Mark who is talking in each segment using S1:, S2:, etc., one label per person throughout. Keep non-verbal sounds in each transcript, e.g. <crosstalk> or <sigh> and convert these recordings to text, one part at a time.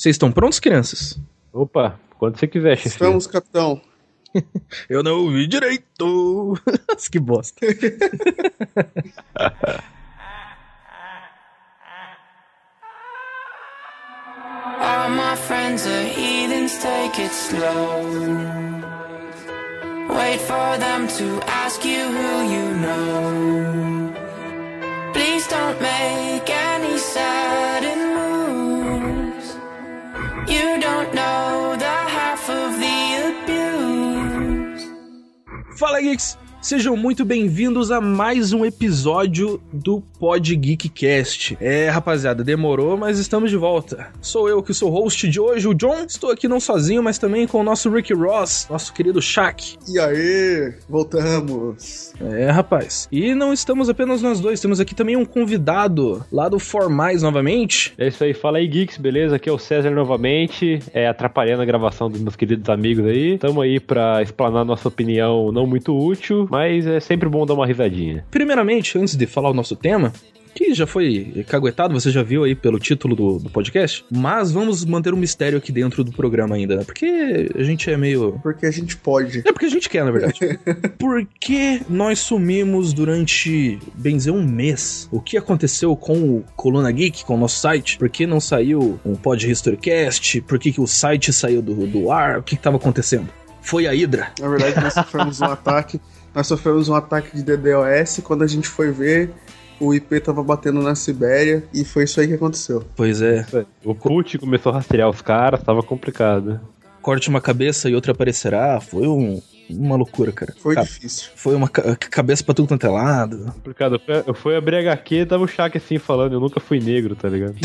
S1: Vocês estão prontos, crianças?
S2: Opa, quando você quiser, chefe.
S3: Estamos, capitão. <laughs>
S1: Eu não ouvi direito. <laughs> que bosta. <laughs>
S4: All my friends are heathens, take it slow. Wait for them to ask you who you know. Please don't make any sudden
S1: Fala, geeks! Sejam muito bem-vindos a mais um episódio do Pod Geek Cast. É, rapaziada, demorou, mas estamos de volta. Sou eu que sou o host de hoje, o John. Estou aqui não sozinho, mas também com o nosso Rick Ross, nosso querido Shaq.
S3: E aí, voltamos.
S1: É, rapaz. E não estamos apenas nós dois, temos aqui também um convidado lá do Formais novamente.
S2: É isso aí, fala aí, Geeks, beleza? Aqui é o César novamente, é, atrapalhando a gravação dos meus queridos amigos aí. Tamo aí pra explanar nossa opinião não muito útil, mas é sempre bom dar uma risadinha.
S1: Primeiramente, antes de falar o nosso tema, que já foi caguetado, você já viu aí pelo título do, do podcast, mas vamos manter um mistério aqui dentro do programa ainda, né? Porque a gente é meio.
S3: Porque a gente pode.
S1: É porque a gente quer, na verdade. <laughs> Por que nós sumimos durante, bem dizer, um mês? O que aconteceu com o Coluna Geek, com o nosso site? Por que não saiu um Pod Historycast? Por que, que o site saiu do, do ar? O que estava acontecendo? Foi a Hydra.
S3: Na verdade, nós sofremos <laughs> um ataque. Nós sofremos um ataque de DDoS. Quando a gente foi ver, o IP tava batendo na Sibéria e foi isso aí que aconteceu.
S1: Pois é.
S2: O Put começou a rastrear os caras, tava complicado.
S1: Corte uma cabeça e outra aparecerá. Foi um, uma loucura, cara.
S3: Foi
S1: Ca-
S3: difícil.
S1: Foi uma ca- cabeça pra tudo quanto é lado.
S2: Complicado. Eu fui- Eu fui abrir HQ e tava o Shaq assim falando, eu nunca fui negro, tá ligado? <laughs>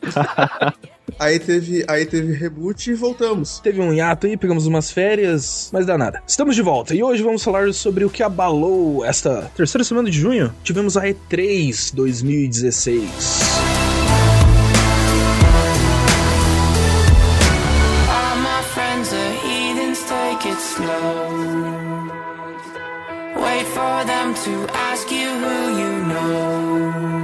S2: <laughs>
S3: Aí teve, aí teve reboot e voltamos.
S1: Teve um hiato aí, pegamos umas férias, mas dá nada. Estamos de volta e hoje vamos falar sobre o que abalou esta terceira semana de junho. Tivemos a E3 2016.
S4: All my friends are heathens, take it slow. Wait for them to ask you who you know.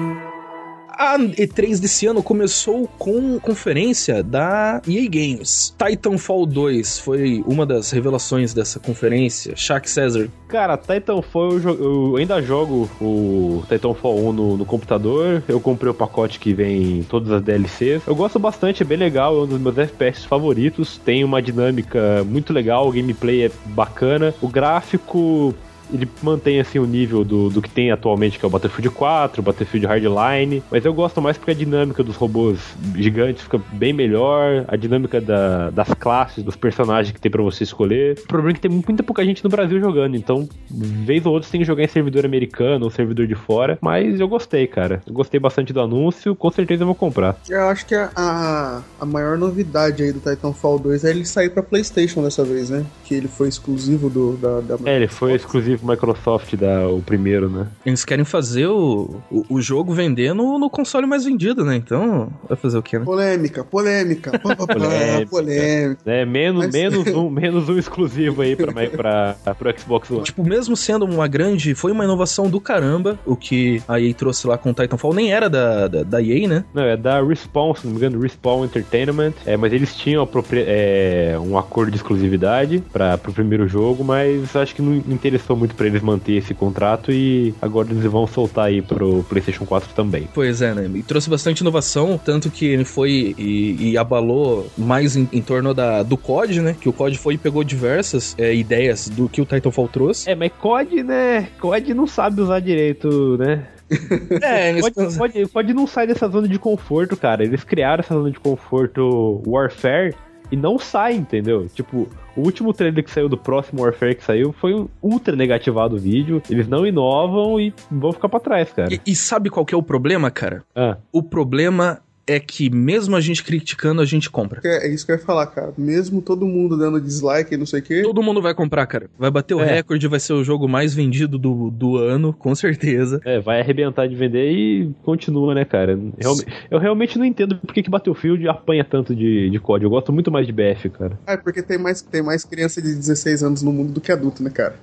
S1: A E3 desse ano começou com conferência da EA Games. Titanfall 2 foi uma das revelações dessa conferência. Shaq Cesar,
S2: Cara, Titanfall, eu, jo- eu ainda jogo o Titanfall 1 no, no computador. Eu comprei o pacote que vem todas as DLCs. Eu gosto bastante, é bem legal, é um dos meus FPS favoritos. Tem uma dinâmica muito legal, o gameplay é bacana. O gráfico. Ele mantém assim o nível do, do que tem atualmente, que é o Battlefield 4, o Battlefield Hardline. Mas eu gosto mais porque a dinâmica dos robôs gigantes fica bem melhor. A dinâmica da- das classes, dos personagens que tem pra você escolher. O problema é que tem muita pouca gente no Brasil jogando. Então, vez ou outra, você tem que jogar em servidor americano ou servidor de fora. Mas eu gostei, cara. Eu gostei bastante do anúncio. Com certeza eu vou comprar.
S3: Eu acho que a, a, a maior novidade aí do Titanfall 2 é ele sair pra PlayStation dessa vez, né? Que ele foi exclusivo do, da, da
S2: É, ele foi exclusivo Microsoft, da, o primeiro, né?
S1: eles querem fazer o, o, o jogo vender no, no console mais vendido, né? Então, vai fazer o quê, né?
S3: Polêmica, polêmica, pá, pá, pá,
S2: Polêmica.
S3: polêmica.
S2: É, menos,
S3: Mas-
S2: menos, um, <laughs> menos um exclusivo aí pra, pra, pro Xbox One.
S1: Tipo, mesmo sendo uma grande. Foi uma inovação do caramba o que a EA trouxe lá com o Titanfall. Nem era da, da, da EA, né?
S2: Não, é da Respawn, se não me engano, Respawn Entertainment. É, mas eles tinham a propria- é, um acordo de exclusividade para pro primeiro jogo, mas acho que não interessou muito pra eles manter esse contrato e agora eles vão soltar aí pro PlayStation 4 também.
S1: Pois é, né? E trouxe bastante inovação, tanto que ele foi e, e abalou mais em, em torno da, do COD, né? Que o COD foi e pegou diversas é, ideias do que o Titanfall trouxe.
S2: É, mas COD, né? COD não sabe usar direito, né? <laughs>
S1: É, eles
S2: COD, COD, COD não sai dessa zona de conforto, cara. Eles criaram essa zona de conforto Warfare e não sai, entendeu? Tipo, o último trailer que saiu do próximo Warfare que saiu foi um ultra negativado o vídeo. Eles não inovam e vão ficar pra trás, cara.
S1: E, e sabe qual que é o problema, cara?
S2: Ah,
S1: O problema é que mesmo a gente criticando, a gente compra.
S3: É, é isso que eu ia falar, cara. Mesmo todo mundo dando dislike e não sei o quê.
S1: Todo mundo vai comprar, cara. Vai bater o
S2: É.
S1: recorde, vai ser o jogo mais vendido do, do ano, com certeza.
S2: é, vai arrebentar de vender e continua, né, cara? Realme- eu realmente não entendo por que, que Battlefield apanha tanto de, de COD. Eu gosto muito mais de BF, cara.
S3: É porque tem mais, tem mais criança de 16 anos no mundo do que adulto, né, cara?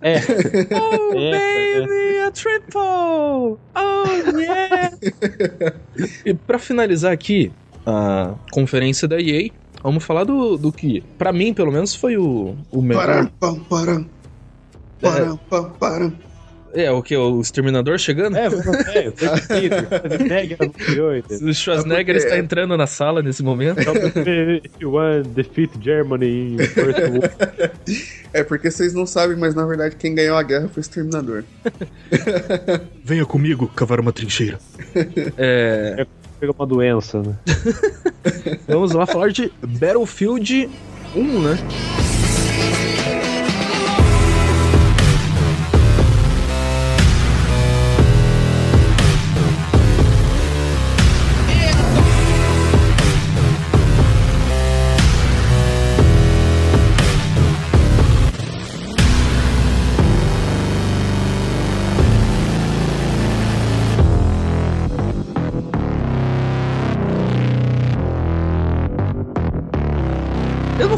S2: É. <laughs> <laughs>
S1: Oh,
S2: É,
S1: baby, a triple! Oh, yeah! <laughs> e pra finalizar aqui, a conferência da EA, vamos falar do, do que, pra mim, pelo menos, foi o, o melhor.
S3: Param, pam, param. Param, pam, param.
S1: É, o que? O Exterminador chegando?
S2: É, é, <laughs> o?
S1: O Schwarzenegger
S3: É
S1: está entrando na sala nesse momento.
S2: One defeat Germany in First War.
S3: É porque vocês não sabem, mas na verdade quem ganhou a guerra foi o Exterminador.
S1: Venha comigo cavar uma trincheira. É,
S2: Pegou uma doença, né? <laughs>
S1: vamos lá falar de Battlefield 1, né?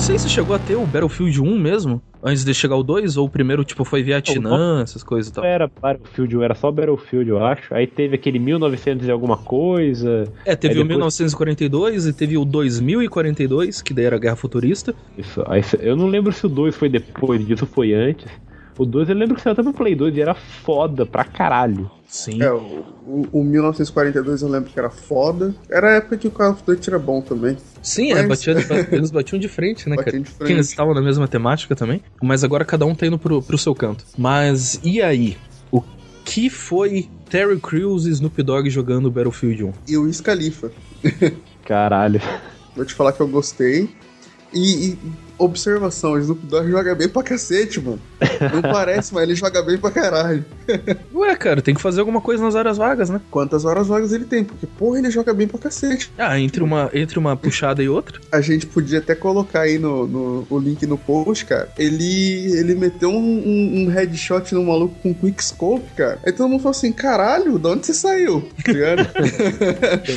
S1: Sei se chegou a ter o Battlefield 1 mesmo, antes de chegar o 2, ou o primeiro, tipo, foi Vietnã, essas coisas e tal.
S2: Era Battlefield, era só Battlefield, eu acho. Aí teve aquele 1900 e alguma coisa.
S1: É, teve o
S2: depois-
S1: 1942 e teve o 2042, que daí era a Guerra Futurista.
S2: Isso. Aí, eu não lembro se o 2 foi depois disso ou foi antes. O 2 eu lembro que saiu até pro Play 2 e era foda pra caralho.
S1: Sim.
S3: É, o, o, o 1942 eu lembro que era foda. Era a época que o Call of Duty era bom também.
S1: Sim, é,
S3: Mas-
S1: batia, <laughs> eles batiam de frente, né, cara?
S3: Batiam de
S1: Porque eles
S3: frente.
S1: estavam na mesma temática também. Mas agora cada um tá indo pro, pro seu canto. Mas e aí? O que foi Terry Crews e Snoop Dogg jogando Battlefield 1?
S3: E o Wiz Khalifa.
S2: Caralho.
S3: Vou te falar que eu gostei. E, e observação, o Snoop Dogg joga bem pra cacete, mano. Não <laughs> parece, mas ele joga bem pra caralho.
S1: Ué, cara, tem que fazer alguma coisa nas áreas vagas, né?
S3: Quantas horas vagas ele tem? Porque, porra, ele joga bem pra cacete.
S1: Ah, entre uma, entre uma puxada e outra.
S3: A gente podia até colocar aí no, no- o link no post, cara. Ele, ele meteu um, um, um headshot no maluco com quickscope, cara. Aí todo mundo falou assim: caralho, de onde você saiu? Tá ligado? <laughs>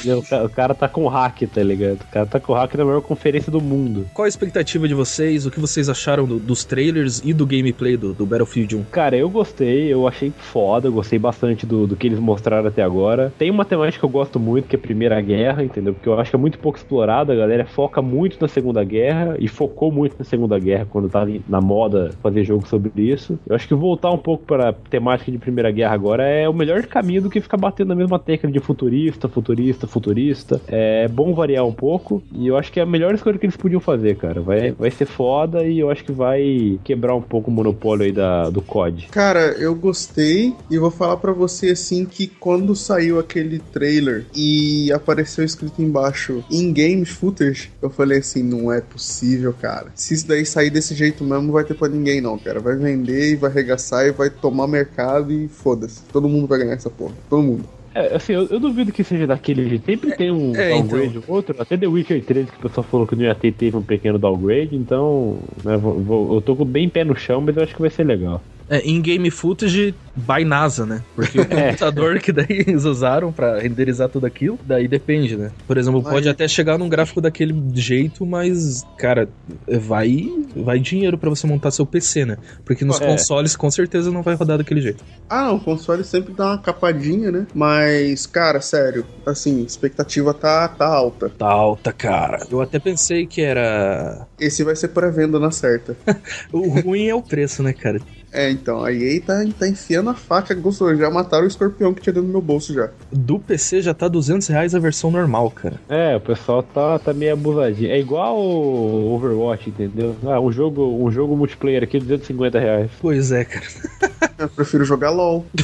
S3: <laughs>
S2: O ca- O cara tá com hack, tá ligado? O cara tá com hack na maior conferência do mundo.
S1: Qual a expectativa de vocês? O que vocês acharam do- dos trailers e do gameplay do, do Battlefield 1?
S2: Cara, eu gostei, eu achei foda, eu gostei bastante do, do que eles mostraram até agora. Tem uma temática que eu gosto muito, que é a Primeira Guerra, entendeu? Porque eu acho que é muito pouco explorada, a galera foca muito na Segunda Guerra e focou muito na Segunda Guerra quando tava na moda fazer jogo sobre isso. Eu acho que voltar um pouco para temática de Primeira Guerra agora é o melhor caminho do que ficar batendo na mesma tecla de futurista, futurista, futurista. É bom variar um pouco e eu acho que é a melhor escolha que eles podiam fazer, cara. Vai, vai ser foda e eu acho que vai quebrar um pouco o monopólio aí da, do COD.
S3: Cara, eu gostei e vou falar pra você assim que quando saiu aquele trailer e apareceu escrito embaixo in-game footage, eu falei assim, não é possível, cara. Se isso daí sair desse jeito mesmo, vai ter pra ninguém não, cara. Vai vender e vai arregaçar e vai tomar mercado e foda-se. Todo mundo vai ganhar essa porra. Todo mundo.
S2: É, assim, eu, eu duvido que seja daquele jeito. Sempre tem um
S1: é,
S2: downgrade ou outro. Até The Witcher 3, que o pessoal falou que não ia ter, teve um pequeno downgrade. Então, né, vou- vou- eu tô com bem pé no chão, mas eu acho que vai ser legal.
S1: É, in-game footage by NASA, né? Porque o <laughs> computador que daí <laughs> eles usaram pra renderizar tudo aquilo, daí depende, né? Por exemplo, pode até chegar num gráfico daquele jeito, mas, cara, vai vai dinheiro pra você montar seu PC, né? Porque nos
S2: É.
S1: consoles com certeza não vai rodar daquele jeito.
S3: Ah, o console sempre dá uma capadinha, né? Mas, cara, sério, assim, expectativa tá, tá alta.
S1: Tá alta, cara. Eu até pensei que era.
S3: Esse vai ser pré-venda na certa. <laughs>
S1: O ruim é o preço, né, cara?
S3: É, então, a EA tá, tá enfiando a faca, gostou, já mataram o escorpião que tinha dentro do meu bolso já.
S1: Do PC já tá 200 reais a versão normal, cara.
S2: É, o pessoal tá, tá meio abusadinho. É igual o Overwatch, entendeu? Ah, um jogo, um jogo multiplayer aqui, 250 reais.
S1: Pois é, cara. <laughs>
S3: Eu prefiro jogar LOL. <laughs>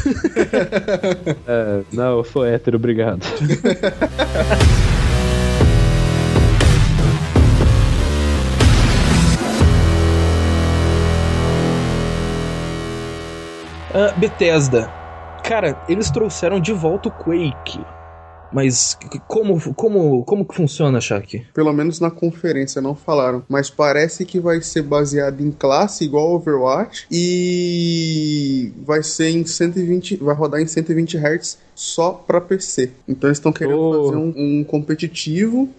S2: É, não, eu sou hétero, obrigado. <laughs>
S1: Ah, Bethesda. Cara, eles trouxeram de volta o Quake. Mas como, como, como que funciona, Shaq?
S3: Pelo menos na conferência não falaram. Mas parece que vai ser baseado em classe igual Overwatch. E vai ser em 120. Vai rodar em 120 Hz só pra PC. Então eles estão querendo
S2: Oh.
S3: fazer um, um competitivo.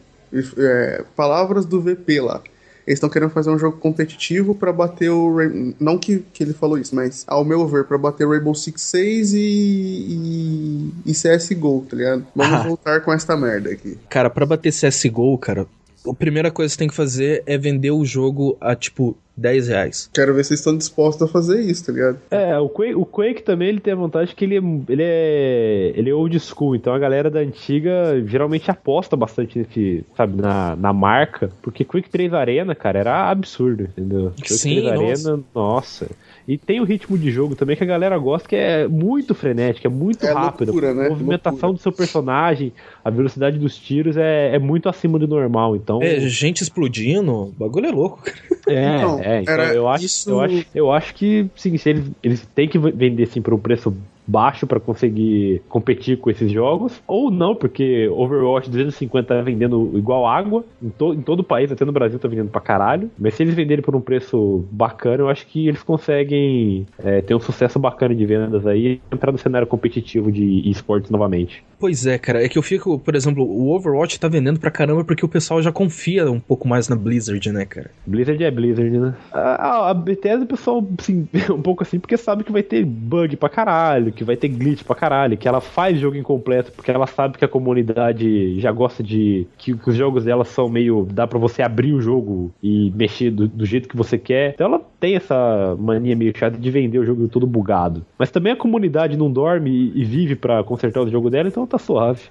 S3: é, palavras do VP lá. Eles estão querendo fazer um jogo competitivo pra bater o. Ray- Não que, que ele falou isso, mas ao meu ver, pra bater Rainbow Six 6 e. e, e CSGO, tá ligado? Vamos
S1: Ah.
S3: voltar com esta merda aqui.
S1: Cara, pra bater CSGO, cara, a primeira coisa que você tem que fazer é vender o jogo a, tipo, 10 reais.
S3: Quero ver se vocês estão dispostos a fazer isso, tá ligado?
S2: É, o Quake, o Quake também ele tem a vantagem que ele é, ele é ele é old school, então a galera da antiga geralmente aposta bastante nesse, sabe, na, na marca, porque Quake 3 Arena, cara, era absurdo, entendeu? Quake
S1: Sim,
S2: 3 Arena, nossa. E tem o ritmo de jogo também que a galera gosta, que é muito frenético, é muito
S3: É
S2: rápido.
S3: loucura, né?
S2: A movimentação
S3: Loucura.
S2: do seu personagem, a velocidade dos tiros é, é muito acima do normal, então...
S1: É, gente explodindo, o bagulho é louco, cara.
S2: É,
S3: Então,
S2: é, então
S3: era
S2: eu acho,
S3: isso-
S2: eu acho, eu acho que sim, se eles, eles têm que vender assim por um preço baixo pra conseguir competir com esses jogos, ou não, porque Overwatch 250 tá vendendo igual água, em, to, em todo o país, até no Brasil tá vendendo pra caralho, mas se eles venderem por um preço bacana, eu acho que eles conseguem é, ter um sucesso bacana de vendas aí e entrar no cenário competitivo de esportes novamente.
S1: Pois é, cara, é que eu fico, por exemplo, o Overwatch tá vendendo pra caramba porque o pessoal já confia um pouco mais na Blizzard, né, cara?
S2: Blizzard é Blizzard, né? A, a, a Bethesda, o pessoal, assim, <laughs> um pouco assim, porque sabe que vai ter bug pra caralho, que vai ter glitch pra caralho, que ela faz jogo incompleto, porque ela sabe que a comunidade já gosta de. que, que os jogos dela são meio. dá pra você abrir o jogo e mexer do, do jeito que você quer. Então ela tem essa mania meio chata de vender o jogo todo bugado. Mas também a comunidade não dorme e, e vive pra consertar o jogo dela, então tá suave.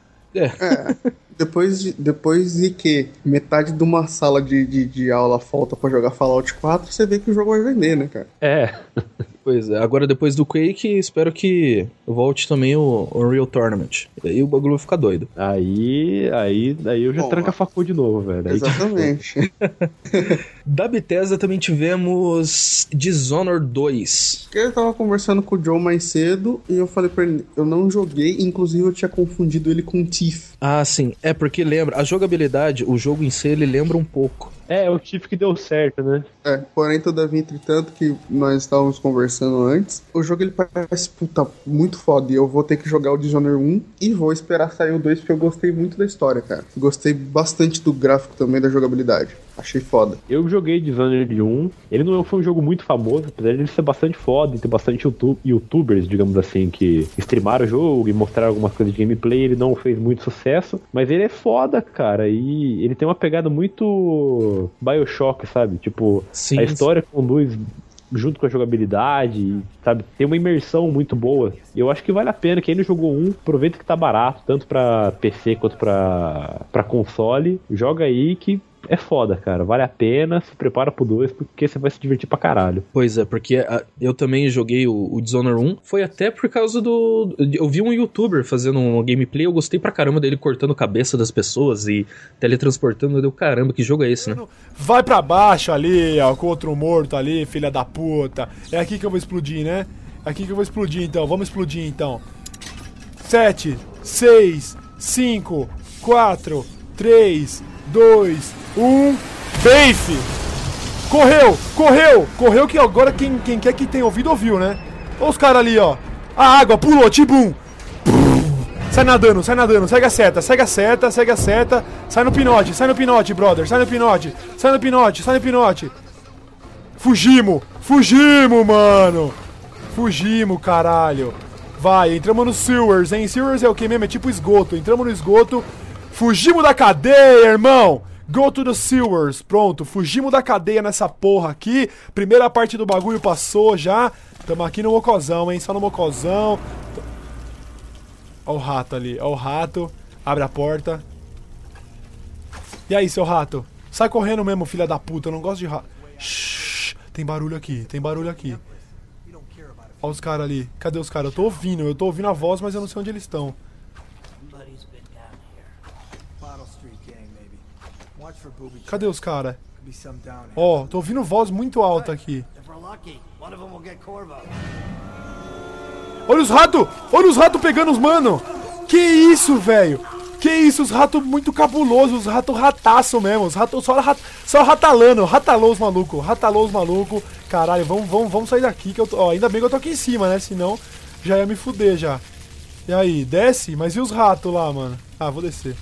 S3: Depois de, depois de que metade de uma sala de, de, de aula falta pra jogar Fallout 4, você vê que o jogo vai vender, né, cara?
S2: É.
S1: Pois é, agora depois do Quake, espero que volte também o o Unreal Tournament. E aí o bagulho vai ficar doido.
S2: Aí. aí, aí eu já
S3: Bom,
S2: tranco a facul de novo, velho.
S3: Exatamente. <laughs>
S1: Da Bethesda também tivemos Dishonored 2.
S3: Porque eu tava conversando com o Joe mais cedo e eu falei pra ele, eu não joguei, inclusive eu tinha confundido ele com Thief.
S1: Ah, sim, é porque lembra, a jogabilidade, o jogo em si, ele lembra um pouco.
S2: É, o Tiff que deu certo, né?
S3: É, porém, todavia, entretanto, que nós estávamos conversando antes, o jogo ele parece, puta, muito foda. E eu vou ter que jogar o Dishonored 1 e vou esperar sair o 2, porque eu gostei muito da história, cara. Gostei bastante do gráfico também, da jogabilidade. Achei foda.
S2: Eu joguei Dishonored 1. Ele não foi um jogo muito famoso, apesar de ele ser bastante foda e ter bastante YouTube, youtubers, digamos assim, que streamaram o jogo e mostraram algumas coisas de gameplay. Ele não fez muito sucesso, mas ele é foda, cara. E ele tem uma pegada muito Bioshock, sabe? Tipo,
S1: Sim,
S2: a história conduz junto com a jogabilidade, sabe? Tem uma imersão muito boa. Eu acho que vale a pena. Quem não jogou um, aproveita que tá barato, tanto pra PC quanto pra console. Joga aí que é foda, cara. Vale a pena. Se prepara pro 2, porque você vai se divertir pra caralho.
S1: Pois é, porque ah, eu também joguei o, o Dishonored 1. Foi até por causa do. Eu vi um youtuber fazendo um gameplay, eu gostei pra caramba dele cortando a cabeça das pessoas e teletransportando. Deu caramba, que jogo é esse, né?
S5: Vai pra baixo ali, ó, com outro morto ali, filha da puta. É aqui que eu vou explodir, né? É aqui que eu vou explodir então. Vamos explodir então. 7, 6, 5, 4, 3, 2, 1. Bafe! Correu! Correu! Correu que agora quem, quem quer que tenha ouvido, ouviu, né? Olha os caras ali, ó. A água pulou, tibum! Sai nadando, sai nadando, segue a seta, segue a seta, segue a seta, sai no pinote, sai no pinote, brother, sai no pinote, sai no pinote, sai no pinote. Fugimos, fugimos, mano. Fugimos, caralho. Vai, entramos no sewers, hein? Sewers é o que mesmo? É tipo esgoto. Entramos no esgoto, fugimos da cadeia, irmão. Go to the sewers. Pronto, fugimos da cadeia nessa porra aqui. Primeira parte do bagulho passou já. Tamo aqui no mocozão, hein? Só no mocozão. Ó o rato ali, ó o rato. Abre a porta. E aí, seu rato? Sai correndo mesmo, filha da puta. Eu não gosto de rato. Shhh, tem barulho aqui, tem barulho aqui. Ó os caras ali. Cadê os caras? Eu tô ouvindo, eu tô ouvindo a voz, mas eu não sei onde eles estão.
S6: Cadê os caras? Ó, tô ouvindo voz muito alta aqui. Olha os ratos! Olha os ratos pegando os mano! Que isso, velho? Que isso, os ratos muito cabulosos, os ratos rataço mesmo, os ratos só, rat, só ratalando, ratalou os malucos, ratalou os malucos. Caralho, vamos, vamos, vamos sair daqui, que eu tô, ó, ainda bem que eu tô aqui em cima, né? Senão já ia me fuder já. E aí, desce? Mas e os ratos lá, mano? Ah, vou descer.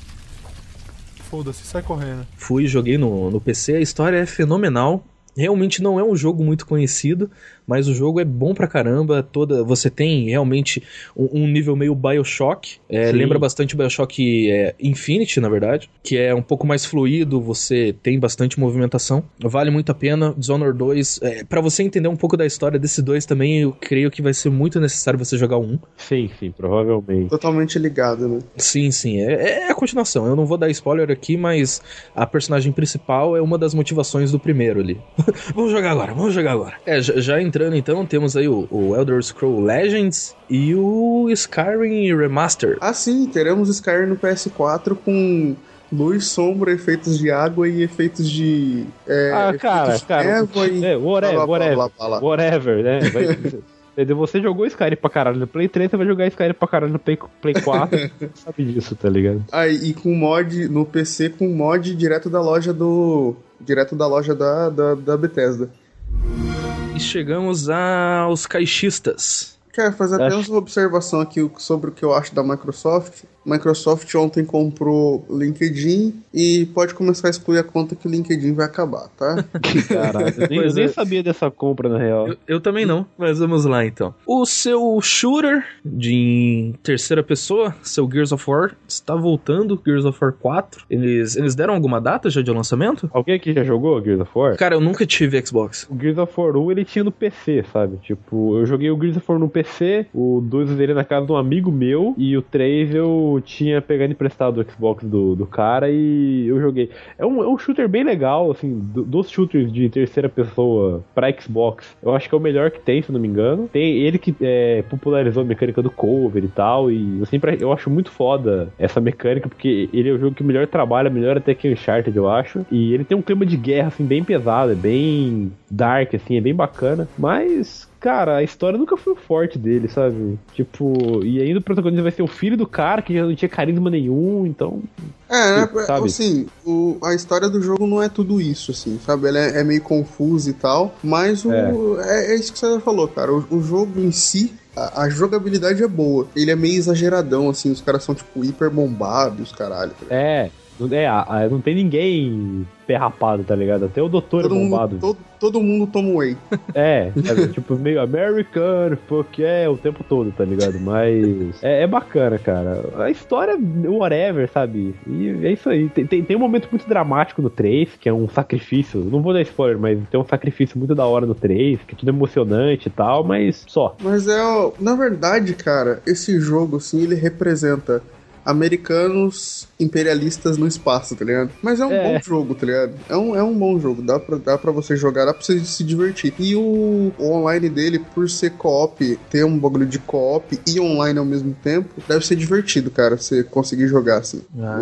S5: Foda-se, sai correndo.
S1: Fui, joguei no, no PC, a história é fenomenal. Realmente não é um jogo muito conhecido, mas o jogo é bom pra caramba. Toda, você tem realmente um, um nível meio Bioshock. é, lembra bastante Bioshock é, Infinity, na verdade. Que é um pouco mais fluido, você tem bastante movimentação. Vale muito a pena. Dishonored 2, é, para você entender um pouco da história desse dois também, eu creio que vai ser muito necessário você jogar o um.
S2: Sim, sim, provavelmente.
S3: Totalmente ligado, né?
S1: Sim, sim, é, é a continuação. Eu não vou dar spoiler aqui, mas a personagem principal é uma das motivações do primeiro ali. <laughs> vamos jogar agora, vamos jogar agora. É, já, já entrando então, temos aí o, o Elder Scroll Legends e o Skyrim Remastered.
S3: Ah, sim, teremos Skyrim no PS4 com luz, sombra, efeitos de água e efeitos de. É,
S2: ah, cara,
S3: de
S2: cara.
S3: névoa e.
S2: É, whatever,
S3: blá, blá,
S2: whatever.
S3: blá, blá, blá.
S2: Whatever, né? <laughs> Vai- Entendeu? Você jogou Skyrim pra caralho no Play 3, você vai jogar Skyrim pra caralho no Play, Play 4. <laughs> Você sabe disso, tá ligado?
S3: Ah, e com mod no PC com mod direto da loja do. Direto da loja da, da, da Bethesda.
S1: E chegamos aos caixistas.
S3: Quero fazer até
S2: Acho-
S3: uma observação aqui sobre o que eu acho da Microsoft. Microsoft ontem comprou LinkedIn e pode começar a excluir a conta que o LinkedIn vai acabar, tá? <laughs>
S2: Caralho, eu nem, eu nem sabia dessa compra, na real.
S1: Eu, eu também não, mas vamos lá então. O seu shooter de terceira pessoa, seu Gears of War, está voltando, Gears of War 4. Eles, eles deram alguma data já de lançamento?
S2: Alguém aqui já jogou Gears of War?
S1: Cara, eu nunca tive Xbox.
S2: O Gears of War 1 ele tinha no PC, sabe? Tipo, eu joguei o Gears of War no PC, o 2 eu dele na casa de um amigo meu, e o 3 eu tinha pegado emprestado do Xbox do, do cara e eu joguei. É um, é um shooter bem legal, assim, do- dos shooters de terceira pessoa pra Xbox. Eu acho que é o melhor que tem, se não me engano. Tem ele que é, popularizou a mecânica do cover e tal, e eu sempre eu acho muito foda essa mecânica, porque ele é o jogo que melhor trabalha, melhor até que Uncharted, eu acho. E ele tem um clima de guerra, assim, bem pesado, é bem dark, assim, é bem bacana. Mas, cara, a história nunca foi o forte dele, sabe? Tipo, e ainda o protagonista vai ser o filho do cara, que já não tinha carisma nenhum, então.
S3: É, né?
S2: Sabe?
S3: Assim, o- a história do jogo não é tudo isso, assim, sabe? Ela é, é meio confusa e tal, mas o, é. é isso que você falou, cara. O, o jogo em si, a, a jogabilidade é boa. Ele é meio exageradão, assim, os caras são, tipo, hiper bombados, caralho.
S2: É. É, a- não tem ninguém perrapado, tá ligado? Até o doutor
S3: Todo
S2: é bombado.
S3: mundo, todo, todo mundo toma whey. <laughs>
S2: É, tipo, meio americano, porque é o tempo todo, tá ligado? Mas é, é bacana, cara. A história, whatever, sabe? E é isso aí. Tem, tem, tem um momento muito dramático no 3, que é um sacrifício. Não vou dar spoiler, mas tem um sacrifício muito da hora no 3, que é tudo emocionante e tal, mas só.
S3: Mas é, na verdade, cara, esse jogo, assim, ele representa americanos imperialistas no espaço, tá ligado? Mas é um
S2: É.
S3: bom jogo, tá ligado? É um, é um bom jogo, dá pra, dá pra você jogar, dá pra você se divertir. E o, o online dele, por ser co-op, ter um bagulho de co-op e online ao mesmo tempo, deve ser divertido, cara, você conseguir jogar assim.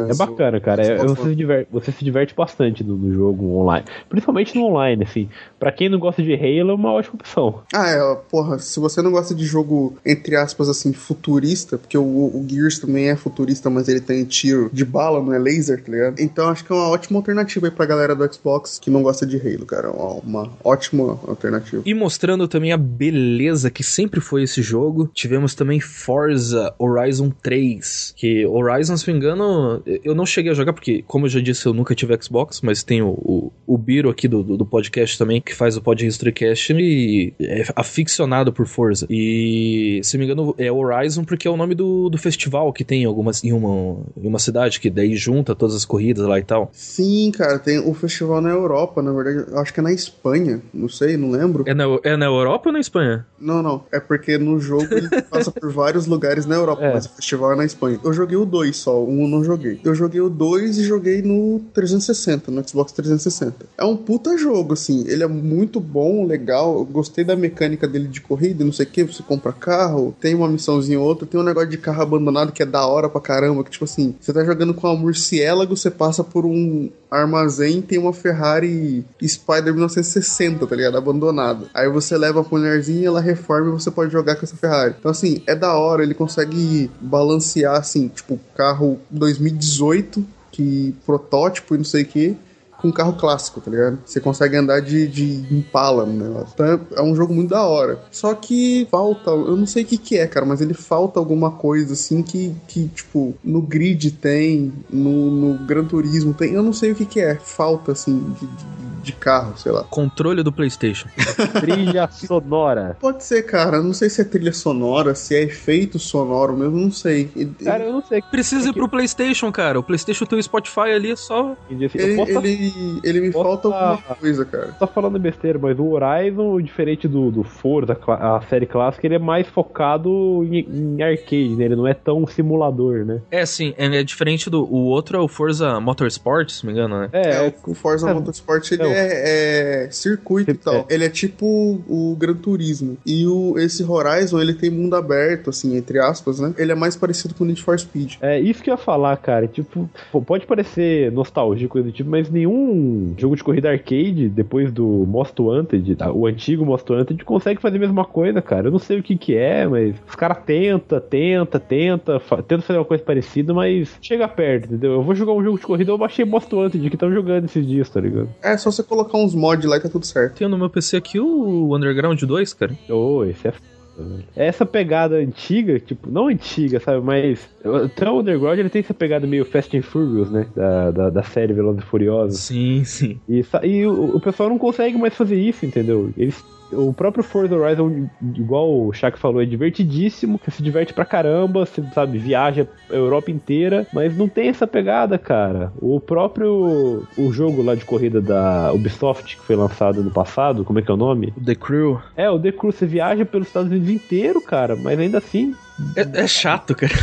S2: É bacana, cara. É- você, se diverte, você se diverte bastante no, no jogo online. Principalmente no online, assim. Pra quem não gosta de Halo, é uma ótima opção.
S3: Ah, é, ó, porra, se você não gosta de jogo, entre aspas, assim, futurista, porque o, o Gears também é futurista, mas ele tem tiro de bala, não é laser, tá ligado? Então acho que é uma ótima alternativa aí pra galera do Xbox que não gosta de Halo, cara. Uma, uma ótima alternativa.
S1: E mostrando também a beleza que sempre foi esse jogo, tivemos também Forza Horizon 3. Que Horizon, se não me engano, eu não cheguei a jogar, porque, como eu já disse, eu nunca tive Xbox, mas tem o, o, o Biro aqui do, do, do podcast também, que faz o Pod Historycast e é aficionado por Forza. E, se não me engano, é Horizon porque é o nome do, do festival que tem em, algumas, em, uma, em uma cidade, que daí junta todas as corridas lá e tal.
S3: Sim, cara, tem o festival na Europa, na verdade, eu acho que é na Espanha, não sei, não lembro.
S1: É na, é na Europa ou na Espanha?
S3: Não, não, é porque no jogo ele <laughs> passa por vários lugares na Europa,
S2: É.
S3: mas o festival é na Espanha. Eu joguei o 2 só, o 1 eu não joguei. Eu joguei o 2 e joguei no 360, no Xbox 360. É um puta jogo, assim, ele é muito bom, legal, eu gostei da mecânica dele de corrida, não sei o que, você compra carro, tem uma missãozinha ou outra, tem um negócio de carro abandonado que é da hora pra caramba, que tipo assim, você tá jogando com uma murciélago, você passa por um armazém, tem uma Ferrari Spider 1960, tá ligado? Abandonada. Aí você leva a mulherzinha, ela reforma e você pode jogar com essa Ferrari. Então, assim, é da hora, ele consegue balancear, assim, tipo, carro 2018, que protótipo e não sei o que. Com um carro clássico, tá ligado? Você consegue andar de, de Impala negócio. Então é- é um jogo muito da hora. Só que falta, eu não sei o que que é, cara, mas ele falta alguma coisa assim que, que tipo, no grid tem, no, no Gran Turismo tem, eu não sei o que que é. Falta, assim, de, de- de carro, sei lá.
S1: Controle do PlayStation. <laughs>
S2: Trilha sonora.
S3: Pode ser, cara. Não sei se é trilha sonora, se é efeito sonoro mesmo, não sei. Ele,
S2: Cara, eu não sei.
S1: Precisa ir pro PlayStation, cara. O PlayStation tem o Spotify ali, é só.
S2: Assim,
S3: ele,
S2: posso
S3: ele, ele me
S2: posso
S3: falta alguma coisa, cara.
S2: tá falando besteira, mas o Horizon, diferente do, do Forza, a série clássica, ele é mais focado em, em arcade, né? Ele não é tão simulador, né?
S1: É, sim, ele é diferente do. O outro é o Forza Motorsport, se não me engano, né?
S3: É,
S2: É,
S3: o Forza
S2: é,
S3: Motorsport ele
S2: é
S3: é, é circuito e tal.
S2: É.
S3: Ele é tipo o Gran Turismo. E o, esse Horizon, ele tem mundo aberto, assim, entre aspas, né? Ele é mais parecido com o Need for Speed.
S2: É isso que eu ia falar, cara. Tipo, pode parecer nostálgico do tipo, mas nenhum jogo de corrida arcade, depois do Most Wanted, tá? o antigo Most Wanted, consegue fazer a mesma coisa, cara. Eu não sei o que que é, mas os caras tenta, tenta, tenta, fa tenta fazer uma coisa parecida, mas chega perto, entendeu? Eu vou jogar um jogo de corrida, eu baixei Most Wanted, que estão jogando esses dias, tá ligado?
S3: É só você colocar uns mods lá e tá tudo certo.
S1: Tenho no meu PC aqui o Underground 2, cara.
S2: Ô, esse é foda, velho. Essa pegada antiga, tipo, não antiga, sabe, mas até o Underground ele tem essa pegada meio Fast and Furious, né, da, da, da série Velozes e Furiosos.
S1: Sim, sim.
S2: E, e o, o pessoal não consegue mais fazer isso, entendeu? Eles, o próprio Forza Horizon, igual o Shaq falou, é divertidíssimo, você se diverte pra caramba, você sabe, viaja a Europa inteira, mas não tem essa pegada, cara. O próprio o jogo lá de corrida da Ubisoft, que foi lançado no passado, como é que é o nome?
S1: The Crew.
S2: É, o The Crew, você viaja pelos Estados Unidos inteiro, cara, mas ainda assim.
S1: É, é chato, cara.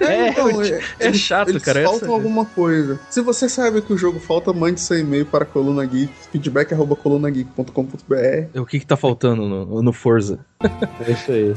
S2: É,
S3: então, <laughs>
S1: é
S3: eles-
S1: chato,
S3: eles
S1: cara,
S3: Faltam
S1: essa-
S3: alguma coisa. Se você sabe que o jogo falta, mande seu e-mail para a Coluna Geek, feedback arroba colunageek.com.br.
S1: O que que tá faltando no, no Forza?
S2: É isso aí.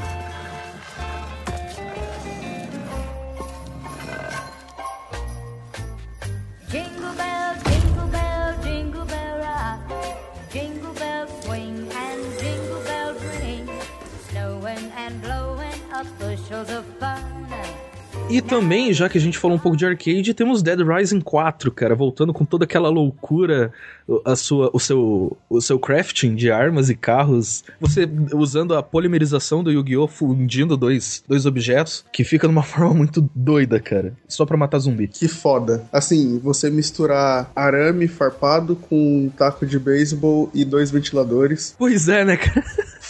S1: E também, já que a gente falou um pouco de arcade, temos Dead Rising 4, cara, voltando com toda aquela loucura, o- a sua, o, seu, o seu crafting de armas e carros, você usando a polimerização do Yu-Gi-Oh! fundindo dois, dois objetos, que fica numa <laughs> forma muito doida, cara, só pra matar zumbi.
S3: Que foda. Assim, você misturar arame farpado com um taco de beisebol e dois ventiladores.
S1: Pois é, né, cara?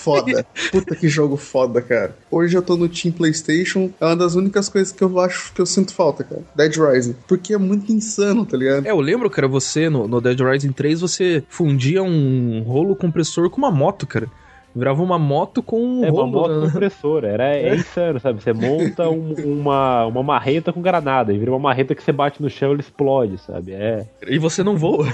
S3: Foda. Puta que jogo foda, cara. Hoje eu tô no Team PlayStation. É uma das únicas coisas que eu acho que eu sinto falta, cara. Dead Rising. Porque é muito insano, tá ligado?
S1: É, eu lembro, cara, você no, no Dead Rising 3, você fundia um rolo compressor com uma moto, cara. Virava uma moto com um
S2: É uma
S1: rolo.
S2: moto
S1: né?
S2: compressora, era, é insano, sabe? Você monta um- uma, uma marreta com granada, e vira uma marreta que você bate no chão e ele explode, sabe? É.
S1: E você não voa.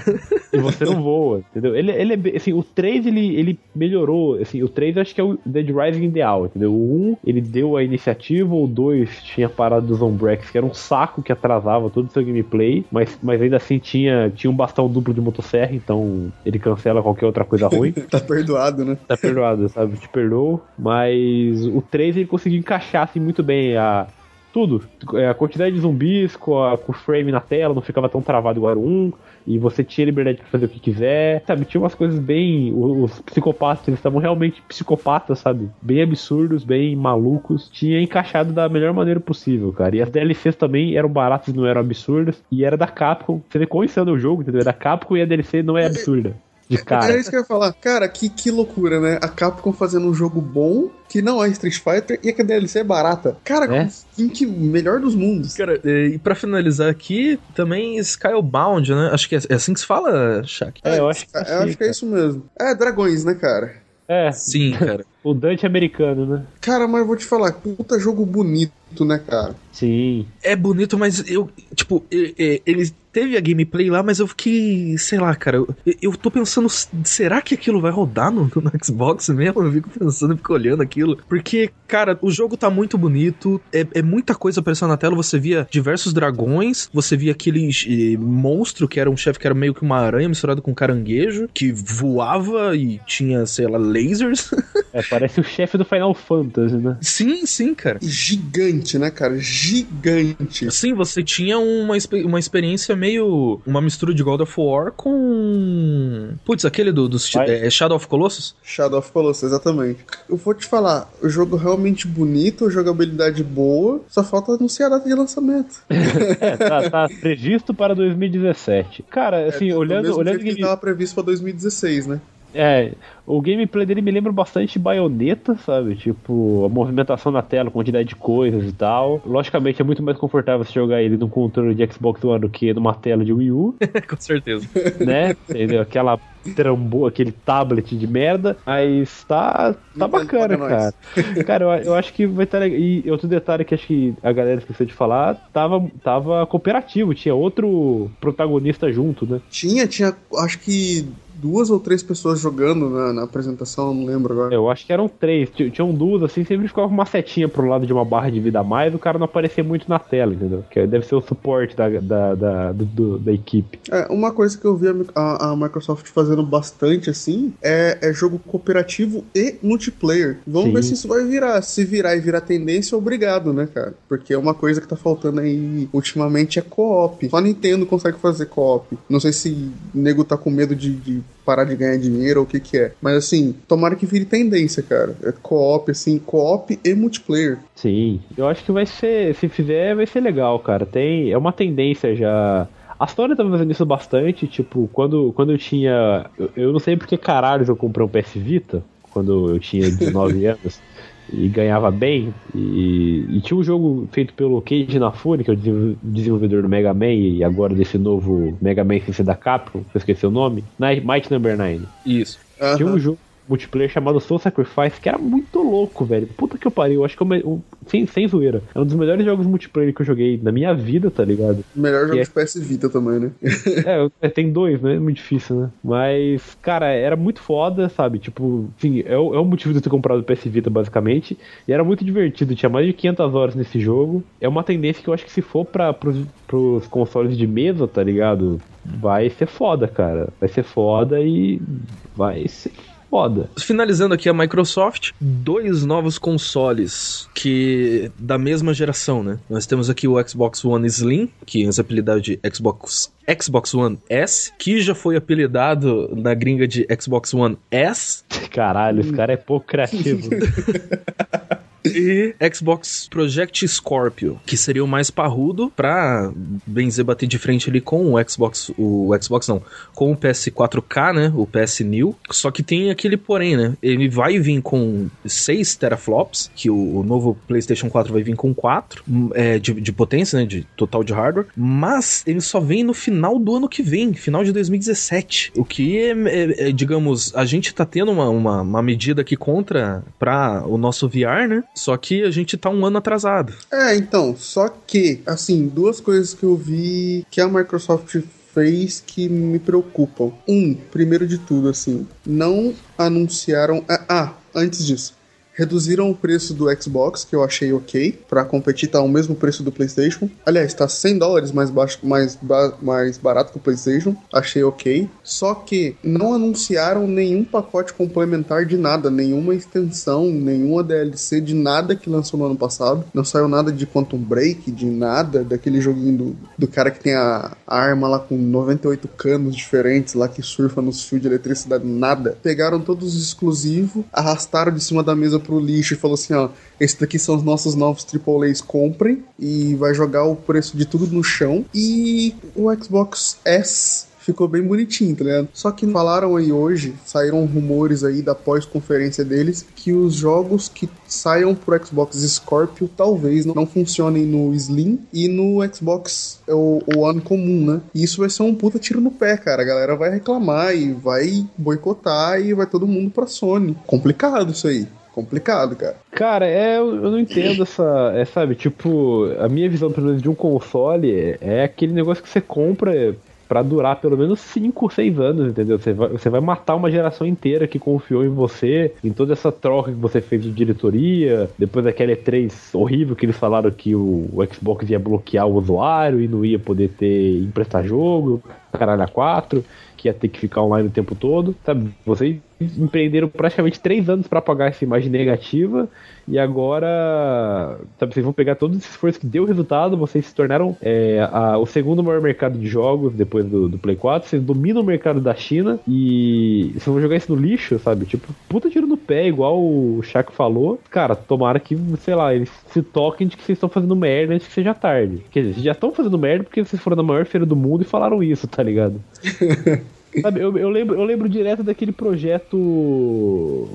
S2: E você não voa, entendeu? Ele, ele é, assim, o 3 ele, ele melhorou, assim, o 3 eu acho que é o Dead Rising ideal, entendeu? O 1 ele deu a iniciativa, o 2 tinha parado dos Ombrex, que era um saco que atrasava todo o seu gameplay, mas, mas ainda assim tinha, tinha um bastão duplo de motosserra, então ele cancela qualquer outra coisa ruim. <laughs>
S3: Tá perdoado, né?
S2: tá perdoado, sabe? Te perdoou. Mas o 3 ele conseguiu encaixar assim, muito bem a. Tudo. É, A quantidade de zumbis com, a- com o frame na tela não ficava tão travado igual era o 1. E você tinha liberdade pra fazer o que quiser. Sabe, tinha umas coisas bem. Os, psicopatas, eles estavam realmente psicopatas, sabe? Bem absurdos, bem malucos. Tinha encaixado da melhor maneira possível, cara. E as DLCs também eram baratas, não eram absurdas. E era da Capcom. Você vê quão insano é o jogo, entendeu? É da Capcom e a DLC não é absurda. De cara.
S3: Era isso que eu ia falar. Cara, que, que loucura, né? A Capcom fazendo um jogo bom, que não é Street Fighter, e a DLC é barata. Cara,
S2: É.
S3: em que melhor dos mundos.
S1: Cara, é, e pra finalizar aqui, também Skybound, né? Acho que é é assim que se fala, Shaq?
S2: É, eu acho que,
S3: Eu
S2: sim,
S3: acho que é isso mesmo. É, dragões, né, cara?
S2: É,
S1: Sim, cara.
S2: O Dante americano, né?
S3: Cara, mas eu vou te falar, puta jogo bonito, né, cara?
S2: Sim.
S1: É bonito, mas eu, tipo, ele teve a gameplay lá, mas eu fiquei, sei lá, cara, eu, eu tô pensando, será que aquilo vai rodar no, no Xbox mesmo? Eu fico pensando, fico olhando aquilo. Porque, cara, o jogo tá muito bonito, é, é muita coisa aparecendo na tela, você via diversos dragões, você via aquele eh, monstro que era um chefe que era meio que uma aranha misturado com caranguejo, que voava e tinha, sei lá, lasers.
S2: É, <laughs> Parece o chefe do Final Fantasy, né?
S1: Sim, sim, cara.
S3: Gigante, né, cara? Gigante.
S1: Sim, você tinha uma, uma experiência meio. Uma mistura de God of War com. Putz, aquele do, dos
S2: Vai.
S1: é, Shadow of Colossus?
S3: Shadow of Colossus, exatamente. Eu vou te falar, o jogo realmente bonito, jogabilidade boa, só falta anunciar a data de lançamento. <laughs>
S2: É, tá, tá previsto para 2017. Cara, assim,
S3: Do
S2: olhando,
S3: mesmo
S2: olhando
S3: jeito que
S2: ele-
S3: estava previsto pra 2016, né?
S2: É, o gameplay dele me lembra bastante baioneta, sabe? Tipo, a movimentação na tela, quantidade de coisas e tal. Logicamente é muito mais confortável você jogar ele num controle de Xbox One do que numa tela de Wii U, <laughs>
S1: com certeza.
S2: né? Entendeu? Aquela trambo, aquele tablet de merda. Mas tá, tá bacana, cara. <laughs> Cara, eu, eu acho que vai estar legal. E outro detalhe que acho que a galera esqueceu de falar, tava, tava cooperativo, tinha outro protagonista junto, né?
S3: Tinha, tinha, acho que duas ou três pessoas jogando na, na apresentação, não lembro agora.
S2: Eu acho que eram três. Ti- Tinham duas, assim, sempre ficava uma setinha pro lado de uma barra de vida a mais, o cara não aparecia muito na tela, entendeu? Que deve ser o suporte da, da, da, do- da equipe.
S3: É, uma coisa que eu vi a- a Microsoft fazendo bastante assim é, é jogo cooperativo e multiplayer. Vamos
S2: Sim.
S3: ver se isso vai virar. Se virar e virar tendência, obrigado, né, cara? Porque é uma coisa que tá faltando aí ultimamente é co-op. Só a Nintendo consegue fazer co-op. Não sei se o nego tá com medo de, de parar de ganhar dinheiro ou o que que é. Mas assim, tomara que vire tendência, cara. É co-op, assim, co-op e multiplayer.
S2: Sim, eu acho que vai ser, se fizer, vai ser legal, cara. Tem, é uma tendência já. A Sony tá fazendo isso bastante, tipo, quando, quando eu tinha. Eu, eu não sei porque caralho eu comprei um PS Vita, quando eu tinha <laughs> 19 anos, e ganhava bem. E, e tinha um jogo feito pelo Keiji Inafune, que é o desenvol- desenvolvedor do Mega Man, e agora desse novo Mega Man sem ser da Capcom, que eu esqueci o nome, Night- Might Number 9.
S1: Isso.
S2: Tinha
S3: Aham.
S2: um jogo multiplayer chamado Soul Sacrifice que era muito louco, velho. Puta que eu pariu. Eu acho que é um, sem, sem zoeira. É um dos melhores jogos multiplayer que eu joguei na minha vida, tá ligado?
S3: Melhor jogo
S2: é-
S3: de PS Vita também, né? <laughs>
S2: é, é, tem dois, né? É muito difícil, né? Mas, cara, era muito foda, sabe? Tipo, enfim, é, o- é o motivo de eu ter comprado o PS Vita, basicamente. E era muito divertido. Tinha mais de 500 horas nesse jogo. É uma tendência que eu acho que se for pra, pros, pros consoles de mesa, tá ligado? Vai ser foda, cara. Vai ser foda e vai ser foda.
S1: Finalizando aqui a Microsoft, dois novos consoles que da mesma geração, né? Nós temos aqui o Xbox One Slim, que é apelidado de Xbox Xbox One S, que já foi apelidado na gringa de Xbox One S,
S2: Caralho, esse cara é pouco criativo. <laughs>
S1: e <laughs> Xbox Project Scorpio, que seria o mais parrudo pra bem dizer bater de frente ali com o Xbox, o Xbox não, com o PS4K, né, o PS New. Só que tem aquele porém, né, ele vai vir com 6 teraflops, que o, o novo PlayStation 4 vai vir com 4 hum, é, de, de potência, né, de total de hardware, mas ele só vem no final do ano que vem, final de 2017. O que é, é, é, digamos, a gente tá tendo uma, uma, uma medida aqui contra pra o nosso VR, né? Só que a gente tá um ano atrasado.
S3: É, então, só que, assim, duas coisas que eu vi que a Microsoft fez que me preocupam. Um, primeiro de tudo, assim, não anunciaram. Ah, ah, antes disso. Reduziram o preço do Xbox, que eu achei ok, pra competir tá o mesmo preço do PlayStation. Aliás, tá 100 dólares mais baixo, mais, ba- mais barato que o PlayStation. Achei ok. Só que não anunciaram nenhum pacote complementar de nada, nenhuma extensão, nenhuma DLC de nada que lançou no ano passado. Não saiu nada de Quantum Break, de nada, daquele joguinho do, do cara que tem a, a arma lá com 98 canos diferentes, lá que surfa nos fios de eletricidade, nada. Pegaram todos os exclusivos, arrastaram de cima da mesa pro lixo e falou assim: ó, esses daqui são os nossos novos AAAs, comprem. E vai jogar o preço de tudo no chão. E o Xbox S ficou bem bonitinho, tá ligado? Só que falaram aí hoje, saíram rumores aí da pós-conferência deles, que os jogos que saiam pro Xbox Scorpio talvez não, funcionem no Slim e no Xbox é o, o One comum, né? E isso vai ser um puta tiro no pé, cara. A galera vai reclamar e vai boicotar e vai todo mundo pra Sony. Complicado isso aí. Complicado, cara.
S2: Cara, é, eu, eu não entendo <clears throat> essa. É, sabe, tipo, a minha visão, pelo menos, de um console é, aquele negócio que você compra pra durar pelo menos 5, 6 anos, entendeu? Você vai, você vai matar uma geração inteira que confiou em você, em toda essa troca que você fez de diretoria, depois daquela E3 horrível que eles falaram que o, o Xbox ia bloquear o usuário e não ia poder ter emprestar jogo, caralho a 4, que ia ter que ficar online o tempo todo, sabe? Você empreenderam praticamente três anos pra pagar essa imagem negativa e agora, sabe, vocês vão pegar todo esse esforço que deu resultado, vocês se tornaram é, a- o segundo maior mercado de jogos depois do, do Play 4, vocês dominam o mercado da China e vocês vão jogar isso no lixo, sabe? Tipo, puta tiro no pé, igual o Shaq falou. Cara, tomara que, sei lá, eles se toquem de que vocês estão fazendo merda antes que seja tarde. Quer dizer, vocês já estão fazendo merda porque vocês foram na maior feira do mundo e falaram isso, tá ligado? <laughs> Sabe, eu, eu lembro, eu lembro direto daquele projeto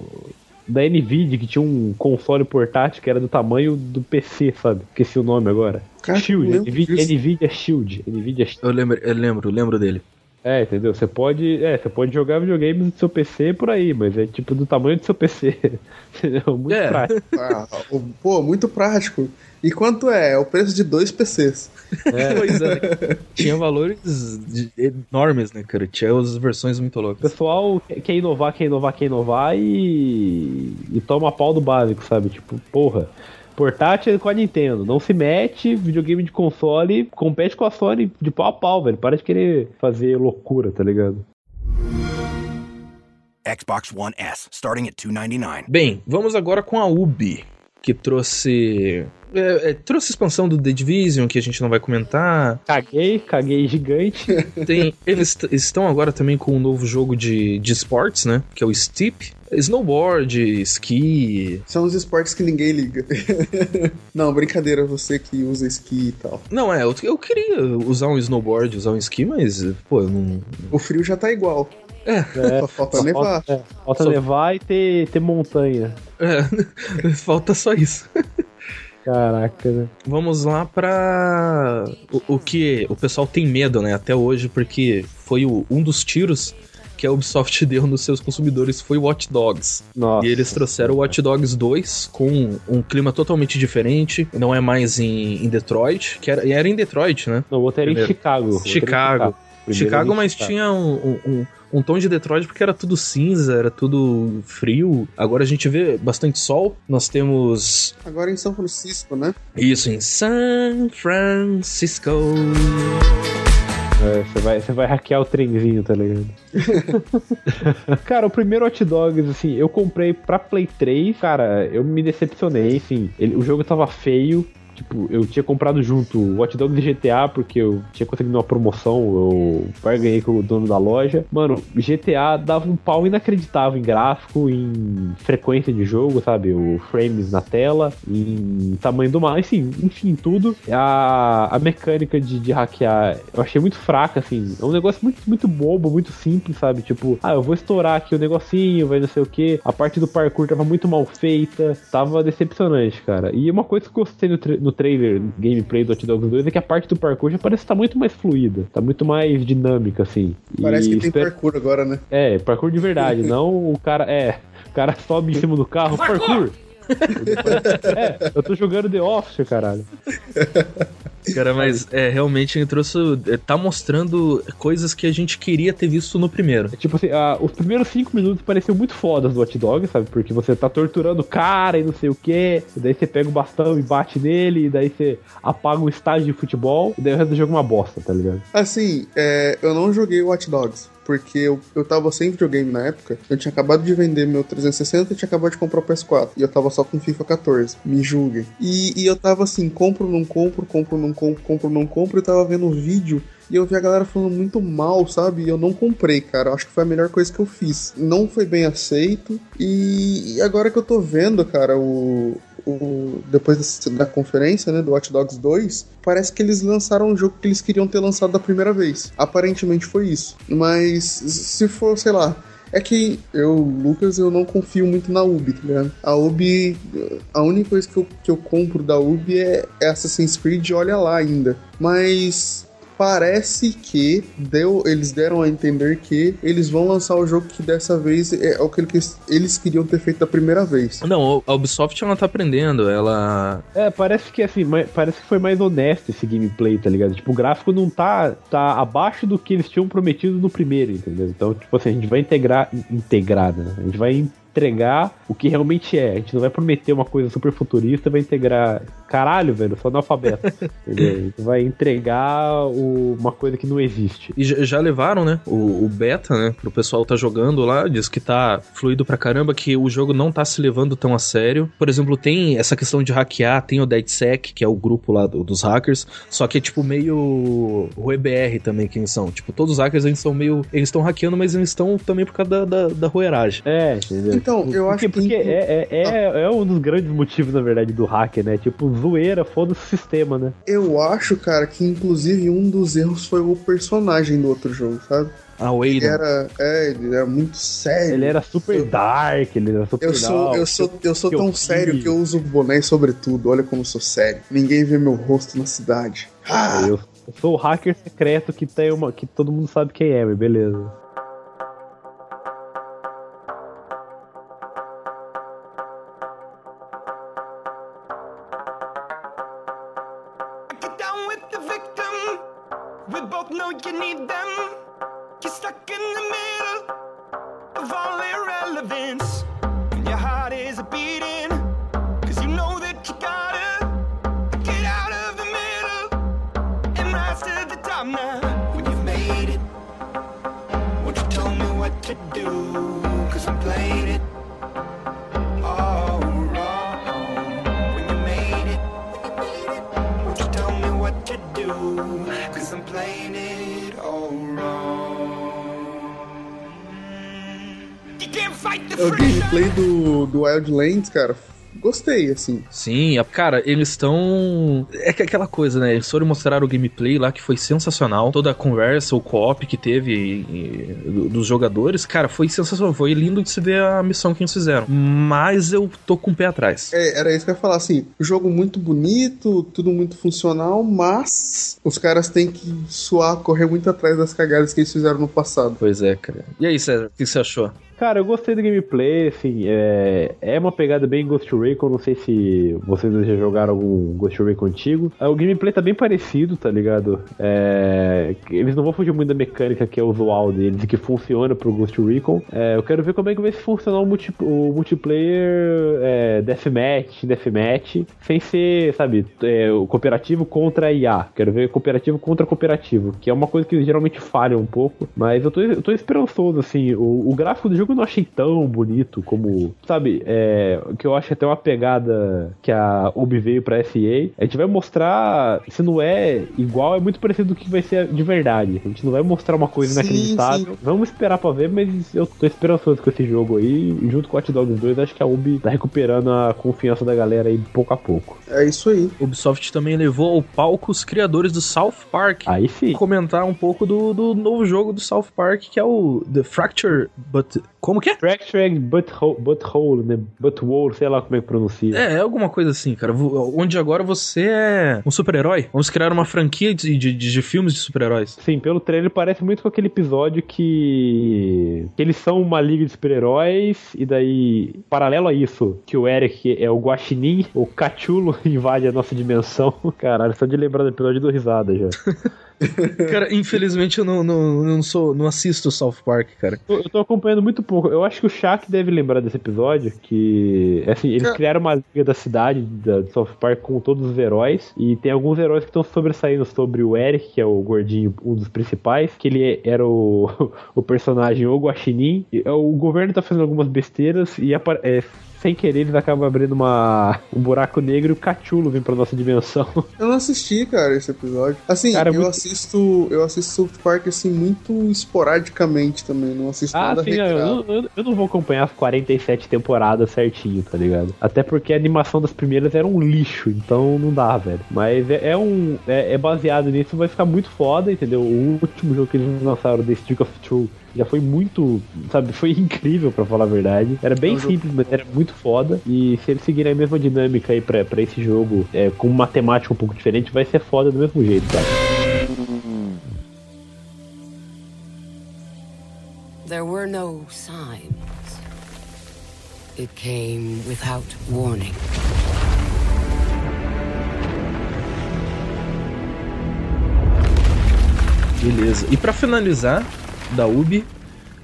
S2: da Nvidia que tinha um console portátil que era do tamanho do PC, sabe? Esqueci o nome agora.
S3: Cara,
S2: Shield, Nvidia. Nvidia Shield. Nvidia Shield.
S1: Eu lembro, eu lembro, lembro dele.
S2: É, entendeu? Você pode, é, você pode jogar videogames do seu PC por aí, mas é tipo do tamanho do seu PC. Entendeu? <laughs> Muito
S1: É.
S2: prático.
S3: Ah, pô, muito prático. E quanto é? É o preço de dois PCs. <laughs>
S1: Pois é. Tinha valores de- enormes, né, cara? Tinha as versões muito
S2: O
S1: loucas.
S2: pessoal quer inovar, quer inovar, quer inovar e. e toma pau do básico, sabe? Tipo, porra. Portátil é com a Nintendo, não se mete, videogame de console, compete com a Sony de pau a pau, velho. Para de querer fazer loucura, tá ligado?
S7: Xbox One S, starting at $299.
S1: Bem, vamos agora com a Ubi, que trouxe. é, é, trouxe expansão do The Division, que a gente não vai comentar.
S2: Caguei, caguei gigante. <laughs>
S1: Tem, eles estão agora também com um novo jogo de, de esportes, né? Que é o Steep. Snowboard, esqui.
S3: São os esportes que ninguém liga. <laughs> Não, brincadeira, você que usa esqui e tal.
S1: Não, é, eu, eu queria usar um snowboard, usar um esqui, mas, pô, eu não.
S3: O frio já tá igual.
S1: É,
S3: Só falta
S2: Só
S3: nevar.
S2: Falta, é, falta
S1: Só-
S2: levar e ter, ter montanha.
S1: é <laughs> falta só isso.
S2: Caraca, né?
S1: Vamos lá pra o, o que o pessoal tem medo, né, até hoje, porque foi o- um dos tiros que a Ubisoft <laughs> deu nos seus consumidores foi Watch Dogs.
S2: Nossa.
S1: E eles trouxeram o Watch Dogs 2 com um clima totalmente diferente, não é mais em, em Detroit, que era, era em Detroit, né?
S2: Não, o outro era em
S1: Primeiro.
S2: Chicago. Em
S1: Chicago.
S2: Primeiro
S1: Chicago, mas
S2: Chicago.
S1: tinha um, um- um, um tom de Detroit porque era tudo cinza, era tudo frio. Agora a gente vê bastante sol. Nós temos
S3: Agora em São Francisco, né?
S1: isso em San Francisco.
S2: É, você vai, você vai hackear o trenzinho, tá ligado? <laughs> cara, o primeiro Hot Dogs, assim, eu comprei pra Play 3, cara, eu me decepcionei, assim, ele- o jogo tava feio. Tipo, eu tinha comprado junto o Hot Dogs e GTA porque eu tinha conseguido uma promoção, eu barganhei com o dono da loja. Mano, GTA dava um pau inacreditável em gráfico, em frequência de jogo, sabe? O frames na tela, em tamanho do mapa, assim, enfim, tudo. A, a mecânica de, de hackear eu achei muito fraca, assim. É um negócio muito, muito bobo, muito simples, sabe? Tipo, ah, eu vou estourar aqui o negocinho, vai não sei o que. A parte do parkour tava muito mal feita, tava decepcionante, cara. E uma coisa que eu gostei no, no trailer gameplay do Hot Dogs 2 é que a parte do parkour já parece estar muito mais fluida, tá muito mais dinâmica, assim.
S3: Parece
S2: E
S3: que tem
S2: espero-
S3: parkour agora, né?
S2: é, parkour de verdade, <laughs> não o cara. É, o cara sobe em cima do carro, parkour! <laughs> é, eu tô jogando The Office, caralho. <laughs>
S1: Cara, mas é, realmente ele trouxe. é, Tá mostrando coisas que a gente queria ter visto no primeiro.
S2: Tipo assim, ah, os primeiros cinco minutos pareciam muito fodas do Hot Dog, sabe? Porque você tá torturando o cara e não sei o que, e daí você pega o bastão e bate nele, e daí você apaga um estágio de futebol, e daí o resto do jogo é uma bosta, tá ligado?
S3: Assim, é, eu não joguei Watch Dogs. Porque eu, eu tava sem videogame na época. Eu tinha acabado de vender meu 360 e tinha acabado de comprar o PS4. E eu tava só com FIFA 14. Me julguem. E, e eu tava assim, compro, não compro, compro, não compro, compro, não compro. Eu tava vendo o vídeo e eu vi a galera falando muito mal, sabe? E eu não comprei, cara. Acho que foi a melhor coisa que eu fiz. Não foi bem aceito. E, e agora que eu tô vendo, cara, o, o- depois desse- da conferência, né, do Watch Dogs 2, parece que eles lançaram um jogo que eles queriam ter lançado da primeira vez. Aparentemente foi isso. Mas se for, sei lá, é que eu, Lucas, eu não confio muito na Ubi, tá ligado? A Ubi, a única coisa que eu, que eu compro da Ubi é, é Assassin's Creed, olha lá ainda. Mas parece que deu, eles deram a entender que eles vão lançar o jogo que dessa vez é o que eles, queriam ter feito da primeira vez.
S1: Não, a Ubisoft ela tá aprendendo, ela.
S2: É, parece que assim, parece que foi mais honesto esse gameplay, tá ligado? Tipo, o gráfico não tá, tá abaixo do que eles tinham prometido no primeiro, entendeu? Então, tipo assim, a gente vai integrar, in- integrar, né? A gente vai entregar o que realmente é. A gente não vai prometer uma coisa super futurista, vai integrar. Caralho, velho, sou analfabeto. <laughs> entendeu? Vai entregar o- uma coisa que não existe.
S1: E já levaram, né? O, o beta, né? Pro pessoal tá jogando lá. Diz que tá fluido pra caramba, que o jogo não tá se levando tão a sério. Por exemplo, tem essa questão de hackear, tem o DeadSec, que é o grupo lá do- dos hackers. Só que é tipo meio. O EBR também, que eles são. Tipo, todos os hackers eles são meio. Eles estão hackeando, mas eles estão também por causa da, da, da roeragem.
S2: É, entendeu?
S3: Então, eu
S2: porque,
S3: acho que-
S2: Porque é, é, é, é um dos grandes motivos, na verdade, do hacker, né? Tipo, zoeira, foda-se o sistema, né?
S3: Eu acho, cara, que inclusive um dos erros foi o personagem do outro jogo, sabe?
S1: A Wade.
S3: Ele era, é, ele era muito sério.
S2: Ele era super dark, ele era super
S3: Eu sou,
S2: dark,
S3: eu sou, eu sou
S2: eu
S3: tão
S2: fiz.
S3: sério que eu uso boné sobretudo. Olha como eu sou sério. Ninguém vê meu rosto na cidade. Ah,
S2: Eu, eu sou o hacker secreto que tem uma. que todo mundo sabe quem é, beleza.
S8: We both know you need them. You're stuck in the middle of all irrelevance. And your heart is beating. Cause you know that you gotta get out of the middle and rise to the top now. When you've made it, won't you tell me what to do?
S3: O gameplay do, do Wildlands, cara, gostei, assim.
S1: Sim, a- cara, eles estão. É que aquela coisa, né? Eles foram mostrar o gameplay lá que foi sensacional. Toda a conversa, o co-op que teve e- do- dos jogadores, cara, foi sensacional. Foi lindo de se ver a missão que eles fizeram. Mas eu tô com o pé atrás.
S3: É, era isso que eu ia falar, assim, jogo muito bonito, tudo muito funcional, mas os caras têm que suar, correr muito atrás das cagadas que eles fizeram no passado.
S1: Pois é, cara. E aí, César, o que você achou?
S2: Cara, eu gostei do gameplay, assim, é, é uma pegada bem Ghost Recon, não sei se vocês já jogaram algum Ghost Recon antigo. Ah, O gameplay tá bem parecido, tá ligado? É, eles não vão fugir muito da mecânica que é usual deles e que funciona pro Ghost Recon. É, eu quero ver como é que vai funcionar o, multi, o multiplayer é, Deathmatch, Deathmatch, sem ser, sabe, é, o cooperativo contra IA. Quero ver cooperativo contra cooperativo, que é uma coisa que geralmente falha um pouco, mas eu tô, eu tô esperançoso, assim, o, o gráfico do jogo eu não achei tão bonito como, sabe, é, que eu acho até uma pegada que a Ubi veio pra SEA. A gente vai mostrar, se não é igual, é muito parecido do que vai ser de verdade. A gente não vai mostrar uma coisa
S3: Sim,
S2: inacreditável.
S3: sim.
S2: Vamos esperar pra ver, mas eu tô esperançoso com esse jogo aí. Junto com o Hot Dogs 2, acho que a Ubi tá recuperando a confiança da galera aí pouco a pouco.
S3: É isso aí.
S1: Ubisoft também levou ao palco os criadores do South Park.
S2: Aí sim.
S1: Comentar um pouco do, do novo jogo do South Park, que é o The Fracture, but. Como que é?
S2: Fractured Butthole, butthole, né? Butthole, sei lá como é que pronuncia.
S1: É, é alguma coisa assim, cara. Onde agora você é um super-herói. Vamos criar uma franquia de, de, de filmes de super-heróis.
S2: Sim, pelo trailer parece muito com aquele episódio que... que eles são uma liga de super-heróis e daí, paralelo a isso, que o Eric é o Guaxinim, o Cachulo <laughs> invade a nossa dimensão. Caralho, só de lembrar do episódio dou risada já. <laughs>
S1: Cara, infelizmente eu não, não, não sou, não assisto South Park, cara.
S2: Eu, eu tô acompanhando muito pouco. Eu acho que o Shaq deve lembrar desse episódio, que assim, eles
S3: Cara-
S2: criaram uma liga da cidade da de South Park com todos os heróis e tem alguns heróis que estão sobressaindo sobre o Eric, que é o gordinho, um dos principais, que ele era o, <laughs> o personagem o Guaxinim. É, O governo tá fazendo algumas besteiras e é, sem querer eles acabam abrindo uma, um buraco negro e o Cachulo vem pra nossa dimensão. <laughs>
S3: Eu não assisti, cara, esse episódio. Assim,
S2: Cara,
S3: eu
S2: muito-
S3: assisto. Eu assisto South Park assim muito esporadicamente também. Não assisto
S2: Ah,
S3: nada
S2: sim, eu, eu, eu não vou acompanhar as 47 temporadas certinho, tá ligado? Até porque a animação das primeiras era um lixo, então não dá, velho. Mas é, é um. É, é baseado nisso, vai ficar muito foda, entendeu? O último jogo que eles lançaram, The Stick of Truth, já foi muito, sabe, foi incrível pra falar a verdade. Era bem
S3: É um jogo
S2: simples, mas era muito foda. E se eles seguirem a mesma dinâmica aí pra, pra esse jogo, é, com uma temática um pouco diferente, vai ser foda do mesmo jeito, cara.
S9: There were no signs. It came without warning.
S1: Beleza. E pra finalizar, da Ubi,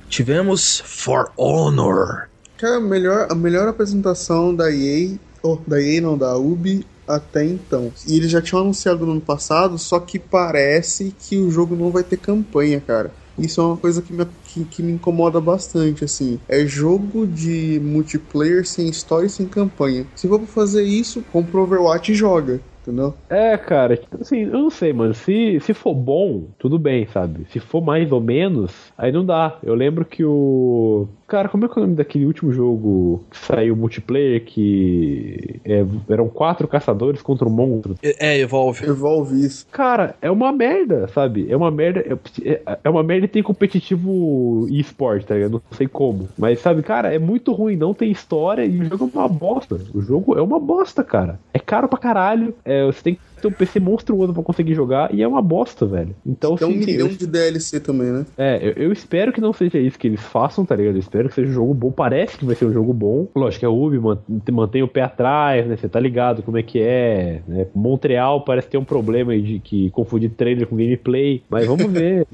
S1: tivemos For Honor.
S3: é a melhor, a melhor apresentação da EA, ou da EA não, da Ubi até então. E eles já tinham anunciado no ano passado, só que parece que o jogo não vai ter campanha, cara. Isso é uma coisa que me, que, que me incomoda bastante, assim. É jogo de multiplayer sem história e sem campanha. Se for fazer isso, compra Overwatch e joga. Entendeu?
S2: É, cara, assim, eu não sei, mano. Se, se for bom, tudo bem, sabe? Se for mais ou menos, aí não dá. Eu lembro que o. Cara, como é que é o nome daquele último jogo que saiu multiplayer que é, eram quatro caçadores contra um monstro?
S1: É, Evolve.
S3: Evolve isso.
S2: Cara, é uma merda, sabe? É uma merda. É, é uma merda e tem competitivo e-sport, tá ligado? Não sei como. Mas, sabe, cara, é muito ruim, não tem história e o jogo é uma bosta. O jogo é uma bosta, cara. É caro pra caralho. É, você tem que ter um PC monstruoso pra conseguir jogar e é uma bosta, velho. Então,
S3: Tem um milhão de DLC também, né?
S2: é, eu, eu espero que não seja isso que eles façam, tá ligado? Espero que seja um jogo bom. Parece que vai ser um jogo bom. Lógico que a Ubi man- mantém o pé atrás, né? Você tá ligado como é que é. Né? Montreal parece ter um problema aí de que confundir trailer com gameplay. Mas vamos <laughs> ver.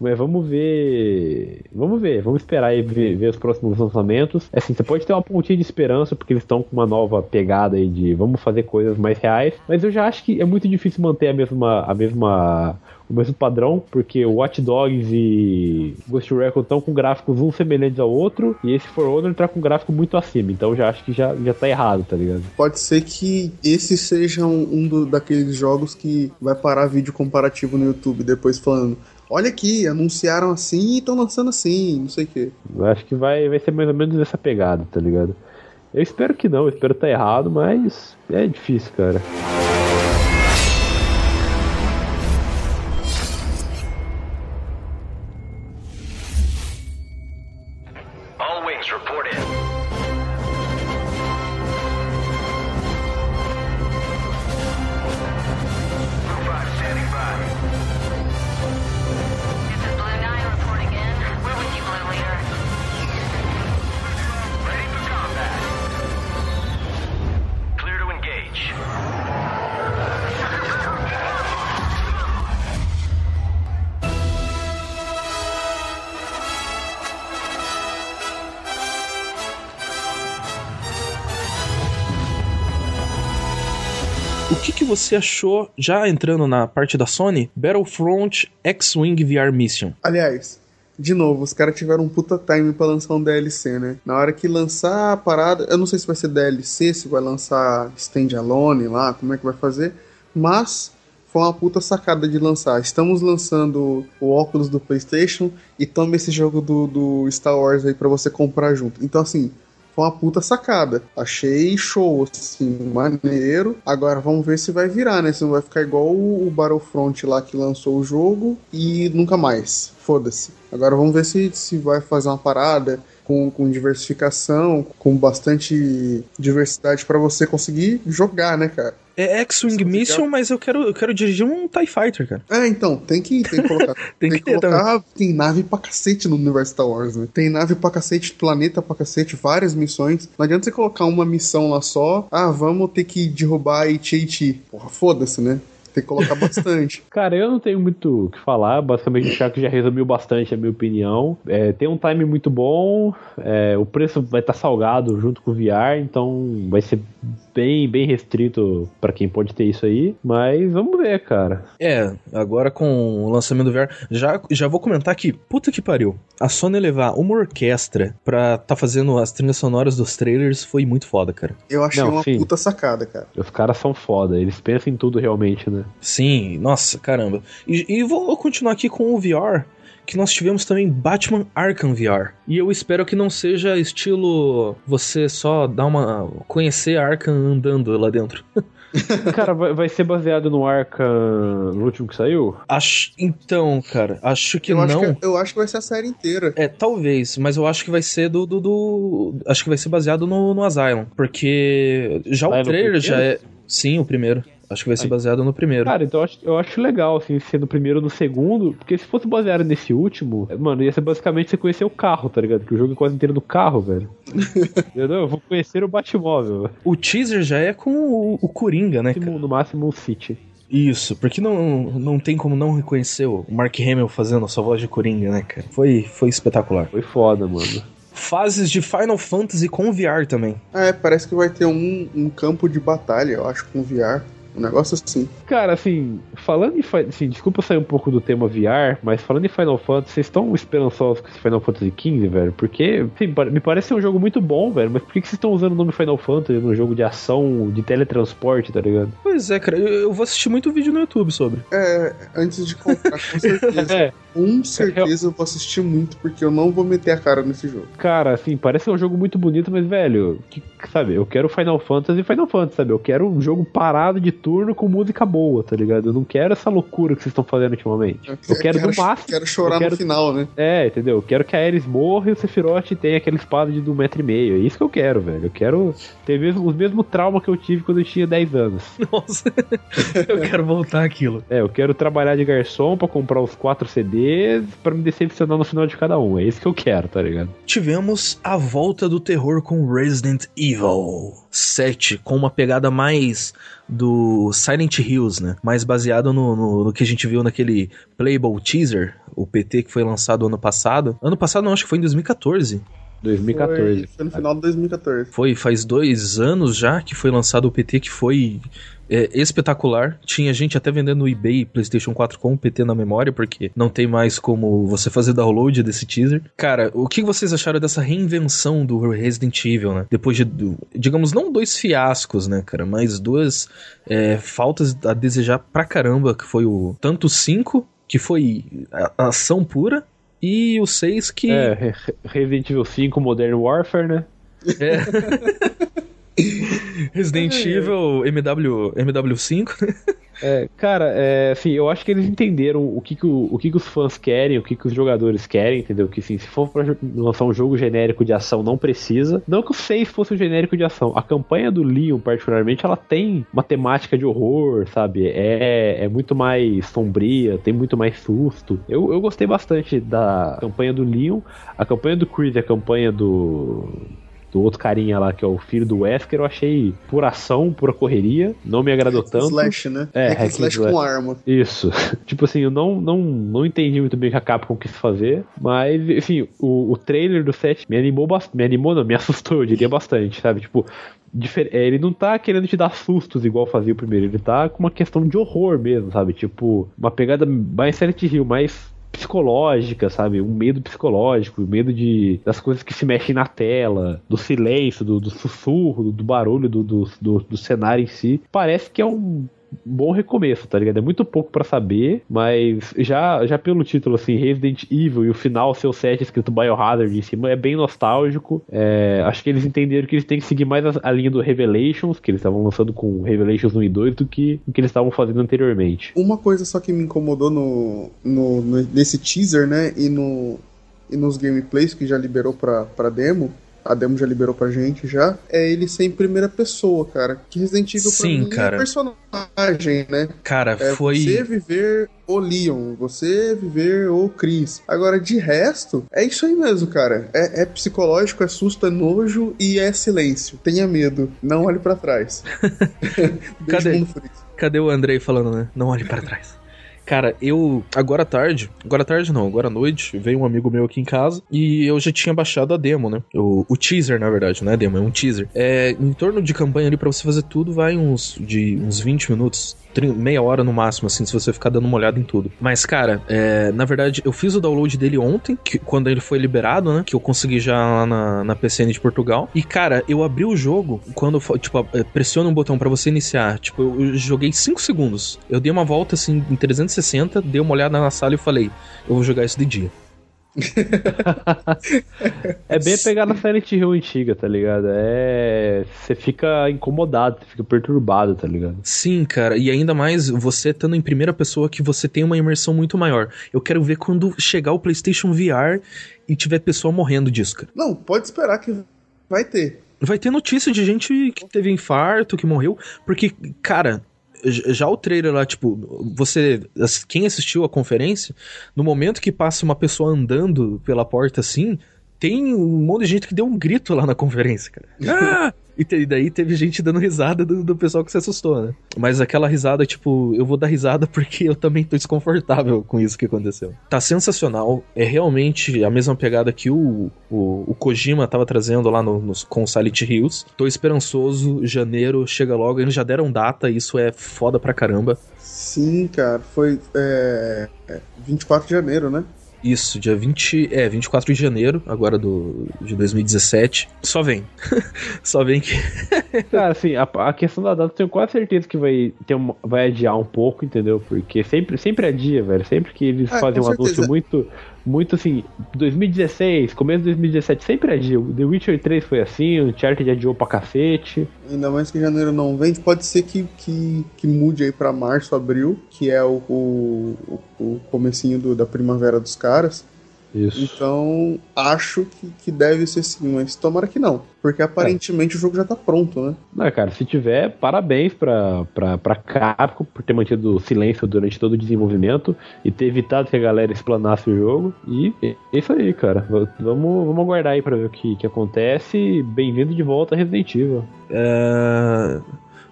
S2: mas vamos ver. Vamos ver. Vamos esperar aí ver, ver os próximos lançamentos. Assim, você pode ter uma pontinha de esperança, porque eles estão com uma nova pegada aí de vamos fazer coisas mais reais. Mas eu já acho que é muito difícil manter a mesma. A mesma o mesmo padrão, porque o Watch Dogs e Ghost Recon estão com gráficos um semelhantes ao outro, e esse For Honor tá com gráfico muito acima, então já acho que já, já tá errado, tá ligado?
S3: Pode ser que esse seja um, um do- daqueles jogos que vai parar vídeo comparativo no YouTube depois falando. Olha aqui, anunciaram assim e estão lançando assim, não sei o quê.
S2: Eu acho que vai, vai ser mais ou menos essa pegada, tá ligado? Eu espero que não, eu espero tá errado, mas é difícil, cara.
S1: Achou, já entrando na parte da Sony, Battlefront X-Wing VR Mission?
S3: Aliás, de novo, os caras tiveram um puta time pra lançar um DLC, né? Na hora que lançar a parada, eu não sei se vai ser DLC, se vai lançar standalone lá, como é que vai fazer, mas foi uma puta sacada de lançar. Estamos lançando o óculos do PlayStation e toma esse jogo do, do Star Wars aí pra você comprar junto. Então, assim, foi uma puta sacada. Achei show, assim, maneiro. Agora vamos ver se vai virar, né? Se não vai ficar igual o Battlefront lá que lançou o jogo e nunca mais. Foda-se. Agora vamos ver se, se vai fazer uma parada com, com diversificação, com bastante diversidade pra você conseguir jogar, né, cara?
S1: É X-Wing Mission, mas eu quero, eu quero dirigir um TIE Fighter, cara.
S3: É, então, tem que, tem que colocar. <laughs>
S1: Tem que ter
S3: colocar. Tem nave pra cacete no universo Star Wars, né? Tem nave pra cacete, planeta pra cacete, várias missões. Não adianta você colocar uma missão lá só. Ah, vamos ter que derrubar Iti Porra, foda-se, né? Tem que colocar bastante. <laughs>
S2: Cara, eu não tenho muito o que falar. Basicamente, o Chaco já resumiu bastante a minha opinião. É, tem um time muito bom. é, o preço vai estar salgado junto com o VR, então vai ser bem, bem restrito pra quem pode ter isso aí. Mas vamos ver, cara.
S1: É, agora com o lançamento do VR, já, já vou comentar que, puta que pariu, a Sony levar uma orquestra pra tá fazendo as trilhas sonoras dos trailers foi muito foda, cara.
S3: Eu achei
S2: Não,
S3: uma
S2: sim.
S3: puta sacada, cara.
S2: Os caras são foda, eles pensam em tudo realmente, né?
S1: Sim, nossa, caramba. E, e vou continuar aqui com o VR, que nós tivemos também Batman Arkham VR. E eu espero que não seja estilo você só dar uma. conhecer Arkham andando lá dentro. <laughs>
S2: Cara, vai, vai ser baseado no Arkham, no último que saiu?
S1: Acho, então, cara, acho que
S3: eu,
S1: não.
S3: Acho que, eu acho que vai ser a série inteira.
S1: É, talvez, mas eu acho que vai ser do. do, do- acho que vai ser baseado no, no Asylum. Porque já o
S2: Vai no
S1: trailer já é. Sim, o primeiro. Acho que vai ser baseado no primeiro.
S2: Cara, então eu acho, eu acho legal, assim, ser no primeiro ou no segundo, porque se fosse baseado nesse último, mano, ia ser basicamente você conhecer o carro, tá ligado? Que o jogo é quase inteiro do carro, velho. <laughs> Entendeu? Eu vou conhecer o Batmóvel.
S1: O teaser já é com o, o Coringa, né? cara?
S2: No máximo o City.
S1: Isso, porque não, não tem como não reconhecer o Mark Hamill fazendo a sua voz de Coringa, né, cara? Foi, foi espetacular.
S2: Foi foda, mano.
S1: fases de Final Fantasy com VR também.
S3: É, parece que vai ter um, um campo de batalha, eu acho, com VR. Um negócio assim.
S2: Cara, assim, falando em. Assim, desculpa sair um pouco do tema VR, mas falando em Final Fantasy, vocês estão esperançosos com esse Final Fantasy XV, velho? Porque, assim, me parece ser um jogo muito bom, velho, mas por que que vocês estão usando o nome Final Fantasy num jogo de ação, de teletransporte, tá ligado?
S1: Pois é, cara, eu, eu vou assistir muito vídeo no YouTube sobre.
S3: É, antes de comprar, com certeza. <laughs>
S2: É.
S3: Com certeza eu vou assistir muito, porque eu não vou meter a cara nesse jogo.
S2: Cara, assim, parece ser um jogo muito bonito, mas, velho, que, sabe, eu quero Final Fantasy e Final Fantasy, sabe? Eu quero um jogo parado de turno com música boa, tá ligado? Eu não quero essa loucura que vocês estão fazendo ultimamente. Eu quero, no máximo.
S3: Quero chorar
S2: eu quero-
S3: no final, né?
S2: É, entendeu? Eu quero que a Ares morra e o Sephiroth tenha aquela espada de um metro e meio. É isso que eu quero, velho. Eu quero ter mesmo, os mesmos traumas que eu tive quando eu tinha 10 anos. <laughs>
S1: Nossa, eu quero voltar aquilo.
S2: É, eu quero trabalhar de garçom pra comprar os quatro CDs pra me decepcionar no final de cada um. É isso que eu quero, tá ligado?
S1: Tivemos a volta do terror com Resident Evil 7, com uma pegada mais do Silent Hills, né? Mais baseado no, no, no que a gente viu naquele Playable Teaser, o PT que foi lançado ano passado. Ano passado não, acho que foi em 2014.
S2: 2014.
S3: Foi, foi no final de 2014.
S1: Foi, faz dois anos já que foi lançado o PT, que foi é, espetacular. Tinha gente até vendendo no eBay PlayStation 4 com o PT na memória, porque não tem mais como você fazer download desse teaser. Cara, o que vocês acharam dessa reinvenção do Resident Evil, né? Depois de, do- digamos, não dois fiascos, né, cara, mas duas é, faltas a desejar pra caramba, que foi o tanto o 5, que foi a- ação pura, e o 6 que.
S2: É, Re- Resident Evil 5 Modern Warfare, né? <laughs>
S1: Resident Evil MW, MW5.
S2: É, cara, é, assim, eu acho que eles entenderam o que, que, o, o que, que os fãs querem, o que, que os jogadores querem, entendeu? Que assim, se for pra lançar um jogo genérico de ação, não precisa. Não que o 6 fosse um genérico de ação. A campanha do Leon, particularmente, ela tem uma temática de horror, sabe? É, é muito mais sombria, tem muito mais susto. Eu, eu gostei bastante da campanha do Leon. A campanha do Chris e a campanha do do outro carinha lá, que é o filho do Wesker, eu achei pura ação, pura correria. Não me agradou tanto.
S3: Slash, né?
S2: É,
S3: Hack slash
S2: slash.
S3: com arma.
S2: Isso. <laughs> tipo assim, eu não, não, não entendi muito bem o que a Capcom quis fazer, mas, enfim, o, o trailer do set me animou bastante. Me animou, não, me <laughs> assustou, eu diria bastante, sabe? Tipo, é, ele não tá querendo te dar sustos igual fazia o primeiro, ele tá com uma questão de horror mesmo, sabe? Tipo, uma pegada mais Silent Hill, mais psicológica, sabe? Um medo psicológico, o medo de das coisas que se mexem na tela, do silêncio, do, do sussurro, do, do barulho do, do, do, do cenário em si. Parece que é um bom recomeço, tá ligado? É muito pouco pra saber, mas já, já pelo título, assim, Resident Evil e o final, seu set escrito Biohazard em cima, é bem nostálgico. É, acho que eles entenderam que eles têm que seguir mais a, a linha do Revelations, que eles estavam lançando com Revelations 1 e 2, do que o que eles estavam fazendo anteriormente.
S3: Uma coisa só que me incomodou no, no, no- nesse teaser, né? E, no, e nos gameplays que já liberou pra, pra demo. A demo já liberou pra gente já. É ele ser em primeira pessoa, cara. Que Resident Evil pra
S1: Sim,
S3: mim
S1: cara.
S3: é personagem, né?
S1: Cara,
S3: É
S1: foi.
S3: você viver o Leon, você viver o Chris. Agora, de resto, é isso aí mesmo, cara. É, é psicológico, é susto, é nojo e é silêncio. Tenha medo, não olhe pra trás. <laughs>
S1: Cadê? Cadê o Andrei falando, né? Não olhe para trás. Cara, eu. Agora à tarde. Agora à tarde não, agora à noite. Veio um amigo meu aqui em casa. E eu já tinha baixado a demo, né? O, o teaser, na verdade, não é demo, é um teaser. É, em torno de campanha ali pra você fazer tudo, vai uns, de, uns 20 minutos. Meia hora no máximo, assim, se você ficar dando uma olhada em tudo. Mas, cara, é, na verdade, eu fiz o download dele ontem, que, quando ele foi liberado, né? Que eu consegui já lá na, na PCN de Portugal. E, cara, eu abri o jogo quando, tipo, pressiona um botão pra você iniciar. Tipo, eu, eu joguei 5 segundos. Eu dei uma volta, assim, em 360, dei uma olhada na sala e falei, eu vou jogar isso de dia. <laughs>
S2: É bem pegar na Silent Hill antiga, tá ligado? É. Você fica incomodado, você fica perturbado, tá ligado?
S1: Sim, cara, e ainda mais você estando em primeira pessoa que você tem uma imersão muito maior. Eu quero ver quando chegar o PlayStation VR e tiver pessoa morrendo disso, cara.
S3: Não, pode esperar que vai ter.
S1: Vai ter notícia de gente que teve infarto, que morreu, porque, cara, já o trailer lá, tipo, você. Quem assistiu a conferência, no momento que passa uma pessoa andando pela porta assim, tem um monte de gente que deu um grito lá na conferência, cara. Ah! E te- daí teve gente dando risada do, do pessoal que se assustou, né? Mas aquela risada, tipo, eu vou dar risada porque eu também tô desconfortável com isso que aconteceu. Tá sensacional. É realmente a mesma pegada que o, o, o Kojima tava trazendo lá no, com o Silent Hills. Tô esperançoso, janeiro chega logo. Eles já deram data, isso é foda pra caramba.
S3: Sim, cara, foi é, é, 24 de janeiro, né?
S1: Isso, dia 20, é, 24 de janeiro, agora do, de 2017. Só vem. <laughs> Só vem que. <laughs>
S2: Cara, assim, a, a questão da data eu tenho quase certeza que vai, ter uma, vai adiar um pouco, entendeu? Porque sempre, sempre adia, velho. Sempre que eles
S3: Ah,
S2: fazem um anúncio
S3: certeza.
S2: muito, muito assim, 2016, começo de 2017, sempre adia. O The Witcher 3 foi assim, o Uncharted adiou pra cacete.
S3: Ainda mais que janeiro não vende, pode ser que, que, que mude aí pra março, abril, que é o, o, o comecinho do- da primavera dos caras.
S2: Isso.
S3: Então, acho que, que deve ser sim, mas tomara que não. Porque aparentemente o jogo já tá pronto, né?
S2: Não, cara, se tiver, parabéns pra, pra, pra Capcom por ter mantido o silêncio durante todo o desenvolvimento e ter evitado que a galera explanasse o jogo. E é isso aí, cara. Vamos, vamos aguardar aí pra ver o que, que acontece. Bem-vindo de volta a Resident Evil.
S1: É,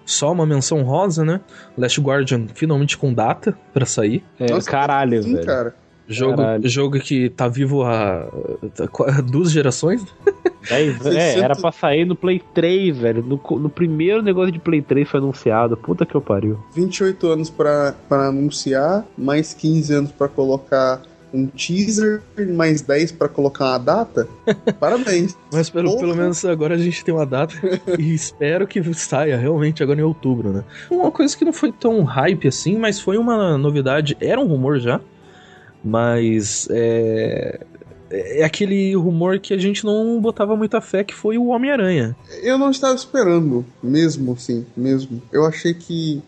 S1: Só uma menção rosa, né? Last Guardian finalmente com data pra sair.
S2: É,
S3: Nossa,
S2: caralho,
S3: Sim,
S2: velho.
S3: cara.
S1: Jogo,
S2: Caralho.
S1: jogo que tá vivo há tá qu- duas gerações.
S2: Dez- é,
S3: 600
S2: era pra sair no Play 3, velho. No, no primeiro negócio de Play 3 foi anunciado. Puta que eu pariu.
S3: 28 anos pra, pra anunciar, mais 15 anos pra colocar um teaser, mais 10 pra colocar uma data. <laughs> Parabéns.
S1: Mas pelo,
S3: Porra.
S1: pelo menos agora a gente tem uma data <laughs> e espero que saia realmente agora em outubro, né? Uma coisa que não foi tão hype assim, mas foi uma novidade. Era um rumor já, mas é. É aquele rumor que a gente não botava muita fé, que foi o Homem-Aranha.
S3: Eu não estava esperando, mesmo assim, mesmo. Eu achei que.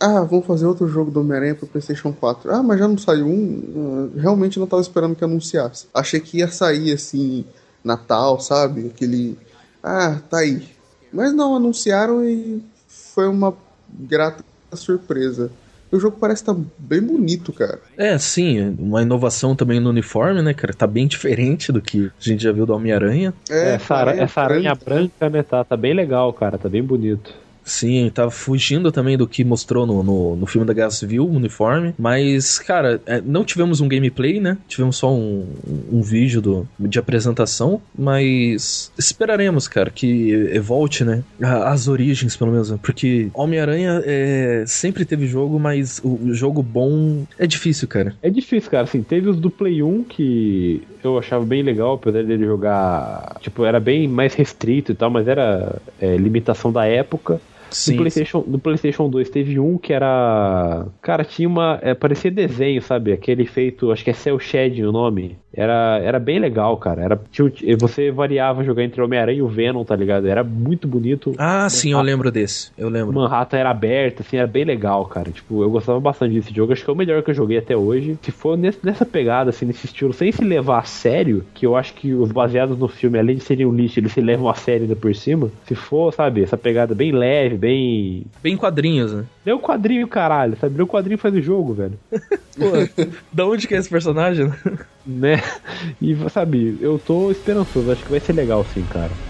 S3: Ah, vamos fazer outro jogo do Homem-Aranha pro PlayStation 4. Ah, mas já não saiu um. Ah, Realmente não estava esperando que anunciasse. Achei que ia sair assim, Natal, sabe? Aquele. Ah, tá aí. Mas não, anunciaram e foi uma grata surpresa. O jogo parece estar bem bonito, cara.
S1: É, sim, uma inovação também no uniforme, né, cara? Tá bem diferente do que a gente já viu do Homem-Aranha.
S2: É, essa, ara-
S3: aranha
S2: essa aranha
S3: branca.
S2: branca, né? Tá, tá bem legal, cara. Tá bem bonito.
S1: Sim, tá fugindo também do que mostrou no, no, no filme da Guerra Civil, o uniforme. Mas, cara, é, não tivemos um gameplay, né? Tivemos só um, um vídeo do, de apresentação. Mas esperaremos, cara, que volte, né? As origens, pelo menos. né? Porque Homem-Aranha é, sempre teve jogo, mas o o jogo bom é difícil, cara.
S2: É difícil, cara. Assim, teve os do Play 1 que eu achava bem legal, apesar dele jogar. Tipo, era bem mais restrito e tal, mas era é, limitação da época.
S1: Sim.
S2: No PlayStation, no PlayStation 2 teve um que era. Cara, tinha uma. É, parecia desenho, sabe? Aquele feito. Acho que é Cell Shading o nome. Era, era bem legal, cara. Era, tinha, você variava jogar entre Homem-Aranha e o Venom, tá ligado? Era muito bonito.
S1: Ah, sim, eu lembro desse. Eu lembro.
S2: Manhattan era aberta, assim, era bem legal, cara. Tipo, eu gostava bastante desse jogo. Acho que é o melhor que eu joguei até hoje. Se for nesse- nessa pegada, assim, nesse estilo, sem se levar a sério, que eu acho que os baseados no filme, além de serem um lixo, eles se levam a sério ainda por cima. Se for, sabe, essa pegada bem leve, bem.
S1: Bem quadrinhos, né?
S2: Lê o quadrinho, caralho, sabe? O quadrinho faz o jogo, velho. <laughs>
S1: Pô, da onde que é esse personagem?
S2: Né? E, sabe, eu tô esperançoso. Acho que vai ser legal, sim, cara.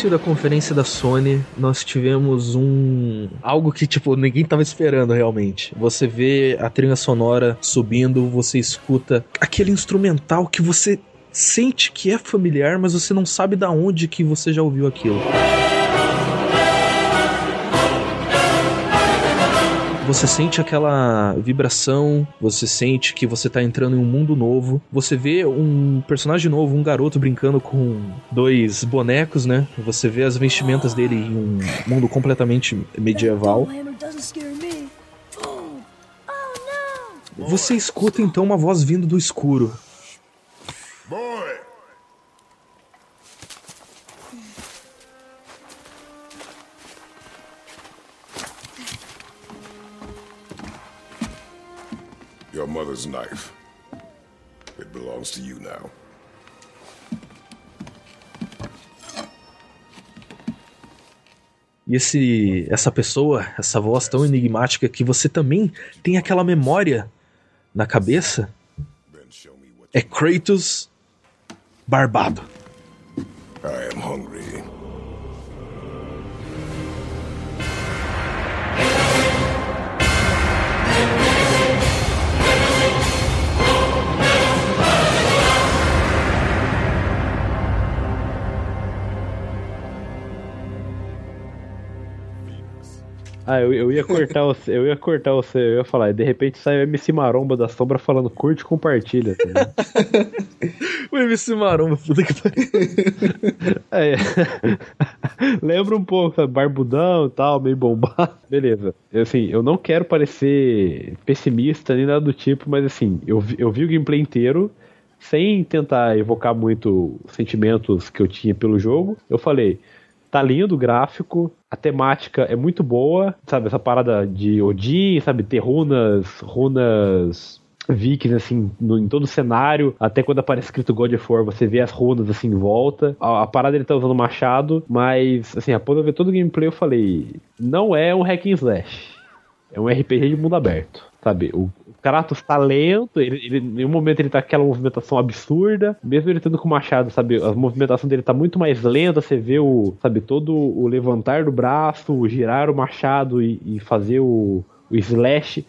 S1: Início da conferência da Sony, nós tivemos um algo que tipo ninguém tava esperando realmente. Você vê a trilha sonora subindo, você escuta aquele instrumental que você sente que é familiar, mas você não sabe da onde que você já ouviu aquilo. Você sente aquela vibração, você sente que você tá entrando em um mundo novo. Você vê um personagem novo, um garoto brincando com dois bonecos, né? Você vê as vestimentas dele em um mundo completamente medieval. Você escuta então uma voz vindo do escuro.
S10: Mother's knife. It belongs to you now.
S1: E esse, essa pessoa, essa voz tão enigmática que você também tem aquela memória na cabeça, é Kratos Barbado.
S2: Ah, eu, eu ia cortar você, eu ia cortar você, eu ia falar, e de repente sai o MC Maromba da sombra falando curte e compartilha. Tá? <laughs>
S1: O MC Maromba, puta que pariu. <laughs>
S2: É. <laughs> Lembra um pouco, sabe? Barbudão e tal, meio bombado. Beleza. Eu, Assim, eu não quero parecer pessimista nem nada do tipo, mas assim, eu, vi- eu vi o gameplay inteiro, sem tentar evocar muito sentimentos que eu tinha pelo jogo. Eu falei, tá lindo o gráfico, a temática é muito boa, sabe? Essa parada de Odin, sabe? Ter runas, runas vikings, assim, no- em todo o cenário. Até quando aparece escrito God of War, você vê as runas, assim, em volta. A, a parada ele tá usando machado, mas, assim, após eu ver todo o gameplay, eu falei, não é um hack and slash. É um RPG de mundo aberto, sabe? O Kratos tá lento, ele, ele, em um momento ele tá com aquela movimentação absurda, mesmo ele tendo com o machado, sabe? A movimentação dele tá muito mais lenta, você vê o, sabe, todo o levantar do braço, o girar o machado e, e fazer o, o slash,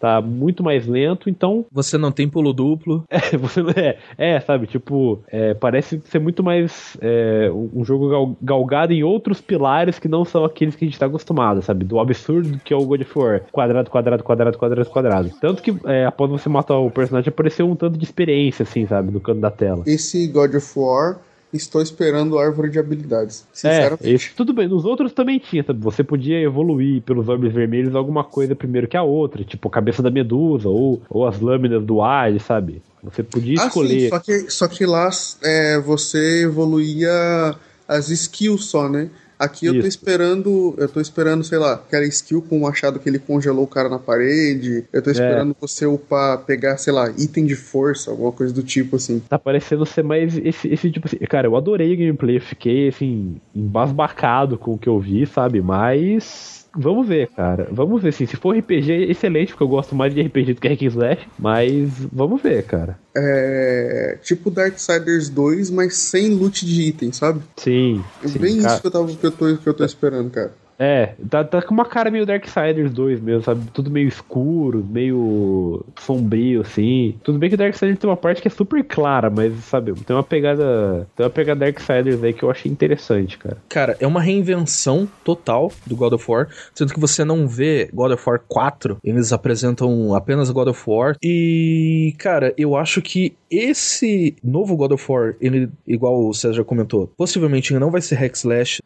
S2: tá muito mais lento, então <laughs>
S1: Você não tem pulo duplo.
S2: é, você não é, é, sabe, tipo, é, parece ser muito mais é, um um jogo gal- galgado em outros pilares que não são aqueles que a gente tá acostumado, sabe, do absurdo que é o God of War, quadrado, quadrado, quadrado, quadrado, quadrado. Tanto que é, após você matar o personagem apareceu um tanto de experiência, assim, sabe, no canto da tela.
S3: Esse God of War, estou esperando a árvore de habilidades.
S2: É,
S3: Sinceramente.
S2: esse, tudo bem. Nos outros também tinha, sabe? Você podia evoluir pelos orbes vermelhos alguma coisa primeiro que a outra, tipo a cabeça da medusa ou, ou as lâminas do ar, sabe? Você podia
S3: Ah,
S2: escolher.
S3: sim, só que, só que lá é, você evoluía as skills só, né? Aqui eu tô
S2: Isso.
S3: esperando, eu tô esperando, sei lá, aquela skill com o machado que ele congelou o cara na parede. Eu tô esperando você upar, pegar, sei lá, item de força, alguma coisa do tipo assim.
S2: Tá parecendo ser mais esse, esse tipo assim. Cara, eu adorei o gameplay, fiquei assim, embasbacado com o que eu vi, sabe? Mas. Vamos ver, cara. Vamos ver, assim. Se for RPG, excelente, porque eu gosto mais de RPG do que Hack Slash. Mas vamos ver, cara.
S3: É. Tipo Darksiders 2, mas sem loot de item, sabe?
S2: Sim.
S3: É
S2: sim,
S3: bem
S2: cara.
S3: isso que eu, tava, que, eu tô, que eu tô esperando, cara.
S2: É, tá, tá com uma cara meio Darksiders 2 mesmo, sabe? Tudo meio escuro, meio sombrio, assim. Tudo bem que Darksiders tem uma parte que é super clara, mas, sabe, tem uma pegada. Tem uma pegada Darksiders aí que eu achei interessante, cara.
S1: Cara, é uma reinvenção total do God of War, sendo que você não vê God of War 4, eles apresentam apenas God of War. E, cara, eu acho que esse novo God of War, ele, igual o César comentou, possivelmente não vai ser.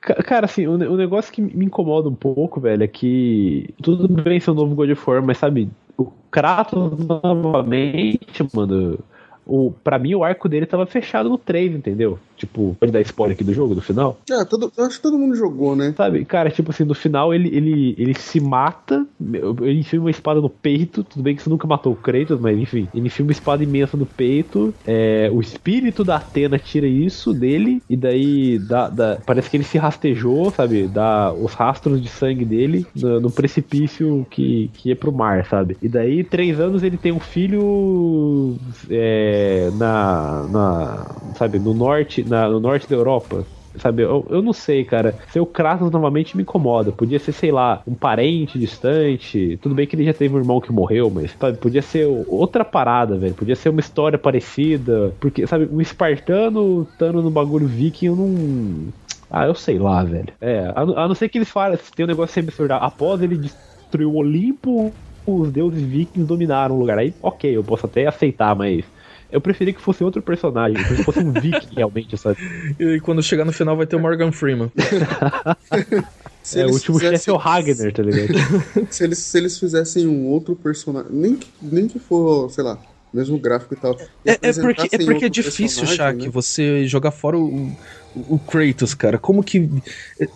S2: Ca- Cara, assim, o, o negócio que me incomoda um pouco, velho, é que tudo bem ser o novo God of War, mas sabe, o Kratos novamente, mano, o, pra mim o arco dele tava fechado no 3, entendeu? Tipo, pode dar spoiler aqui do jogo, do final?
S3: É, todo, eu acho que todo mundo jogou, né?
S2: Sabe, cara, tipo assim, no final ele, ele, ele se mata, ele enfia uma espada no peito, tudo bem que isso nunca matou o Kratos, mas enfim, ele enfia uma espada imensa no peito, é, o espírito da Atena tira isso dele, e daí dá, dá- parece que ele se rastejou, sabe, dá os rastros de sangue dele no, no precipício que, que ia pro mar, sabe, e daí, três anos, ele tem um filho é, na, na, sabe, no norte, na- no norte da Europa, Sabe, eu, eu não sei, cara. Ser o Kratos novamente me incomoda. Podia ser, sei lá, um parente distante. Tudo bem que ele já teve um irmão que morreu, mas sabe, podia ser outra parada, velho. Podia ser uma história parecida. Porque, sabe, um espartano estando no bagulho viking, eu não. Ah, eu sei lá, velho. É, a, a não ser que eles falem, tem um negócio sempre absurdo. Após ele destruir o Olimpo, os deuses vikings dominaram o lugar. Aí, ok, eu posso até aceitar, mas. Eu preferi que fosse outro personagem, que fosse um viking <laughs> realmente, sabe?
S1: E quando chegar no final vai ter o Morgan Freeman. <laughs>
S3: Se
S2: é, o
S3: eles
S2: último chefe é
S3: fizessem-
S2: o Ragnar, tá ligado? <laughs>
S3: se, eles, se eles fizessem um outro personagem, nem que, nem que for, sei lá, mesmo gráfico e tal. e
S1: É, é porque, é porque é difícil, Shaq,
S3: né?
S1: você jogar fora o, o Kratos, cara, como que.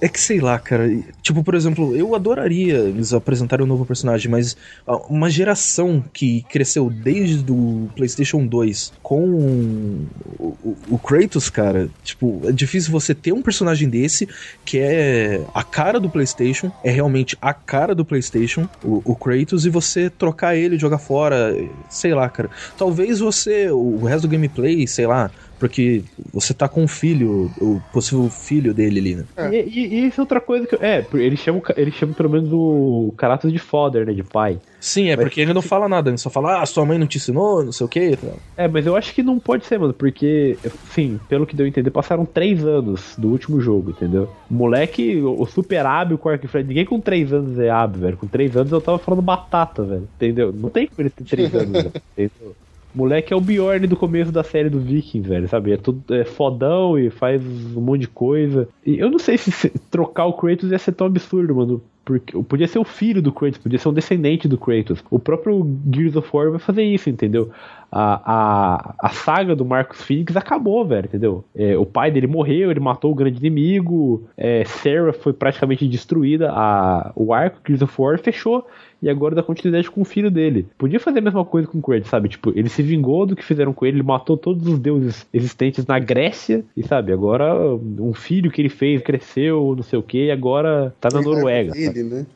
S1: É, que sei lá, cara. Tipo, por exemplo, eu adoraria eles apresentarem um novo personagem, mas ah, uma geração que cresceu desde o PlayStation 2 com o, o, o Kratos, cara, tipo, é difícil você ter um personagem desse que é a cara do PlayStation, é realmente a cara do PlayStation, o, o Kratos, e você trocar ele, jogar fora, sei lá, cara. Talvez você, o resto do gameplay, sei lá, porque você tá com um filho, o possível filho dele ali, né?
S2: E, e, e isso é outra coisa que. É, ele chama, ele chama pelo menos o caráter de father, né? De pai.
S1: Sim, é
S2: Mas-
S1: porque ele não fala nada, ele só fala, ah, sua mãe não te ensinou, não sei o que.
S2: É, mas eu acho que não pode ser, mano, porque, sim, pelo que deu a entender, passaram três anos do último jogo, entendeu? O moleque, o o super hábil, o Quark Fred, ninguém com três anos é hábil, velho. Com três anos eu tava falando batata, velho, entendeu? Não tem como ele ter três anos, velho, <laughs> entendeu? Moleque é o Bjorn do começo da série do Vikings, velho, sabe? É tudo é fodão e faz um monte de coisa. E eu não sei se, trocar o Kratos ia ser tão absurdo, mano. Porque podia ser o filho do Kratos, podia ser um descendente do Kratos. O próprio Gears of War vai fazer isso, entendeu? A, a, a saga do Marcus Phoenix acabou, velho, entendeu? É, o pai dele morreu, ele matou o grande inimigo, é, Sarah foi praticamente destruída, a, o arco Gears of War fechou e agora dá continuidade com o filho dele. Podia fazer a mesma coisa com o Kratos, sabe? Tipo, ele se vingou do que fizeram com ele, ele matou todos os deuses existentes na Grécia, e sabe, agora um filho que ele fez cresceu, não sei o que, e agora tá na Noruega.
S3: Ele, né?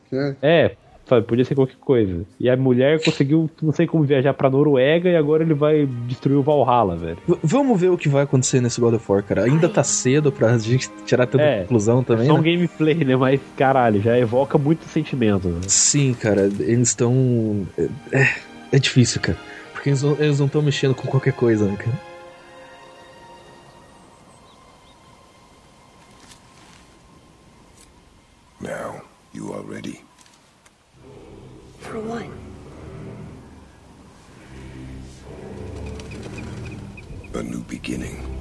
S3: É.
S2: É, sabe, podia ser qualquer coisa. E a mulher conseguiu, não sei como, viajar pra Noruega e agora ele vai destruir o Valhalla, velho.
S1: V- Vamos ver o que vai acontecer nesse God of War, cara. Ainda tá cedo pra <laughs> gente tirar tanta
S2: É,
S1: conclusão também,
S2: Só um
S1: né?
S2: gameplay, né? Mas, caralho, já evoca muito sentimento. Né?
S1: Sim, cara, eles estão. É, é difícil, cara. Porque eles não- eles não estão mexendo com qualquer coisa, né, cara?
S10: Now, you are ready.
S11: For what?
S10: A new beginning.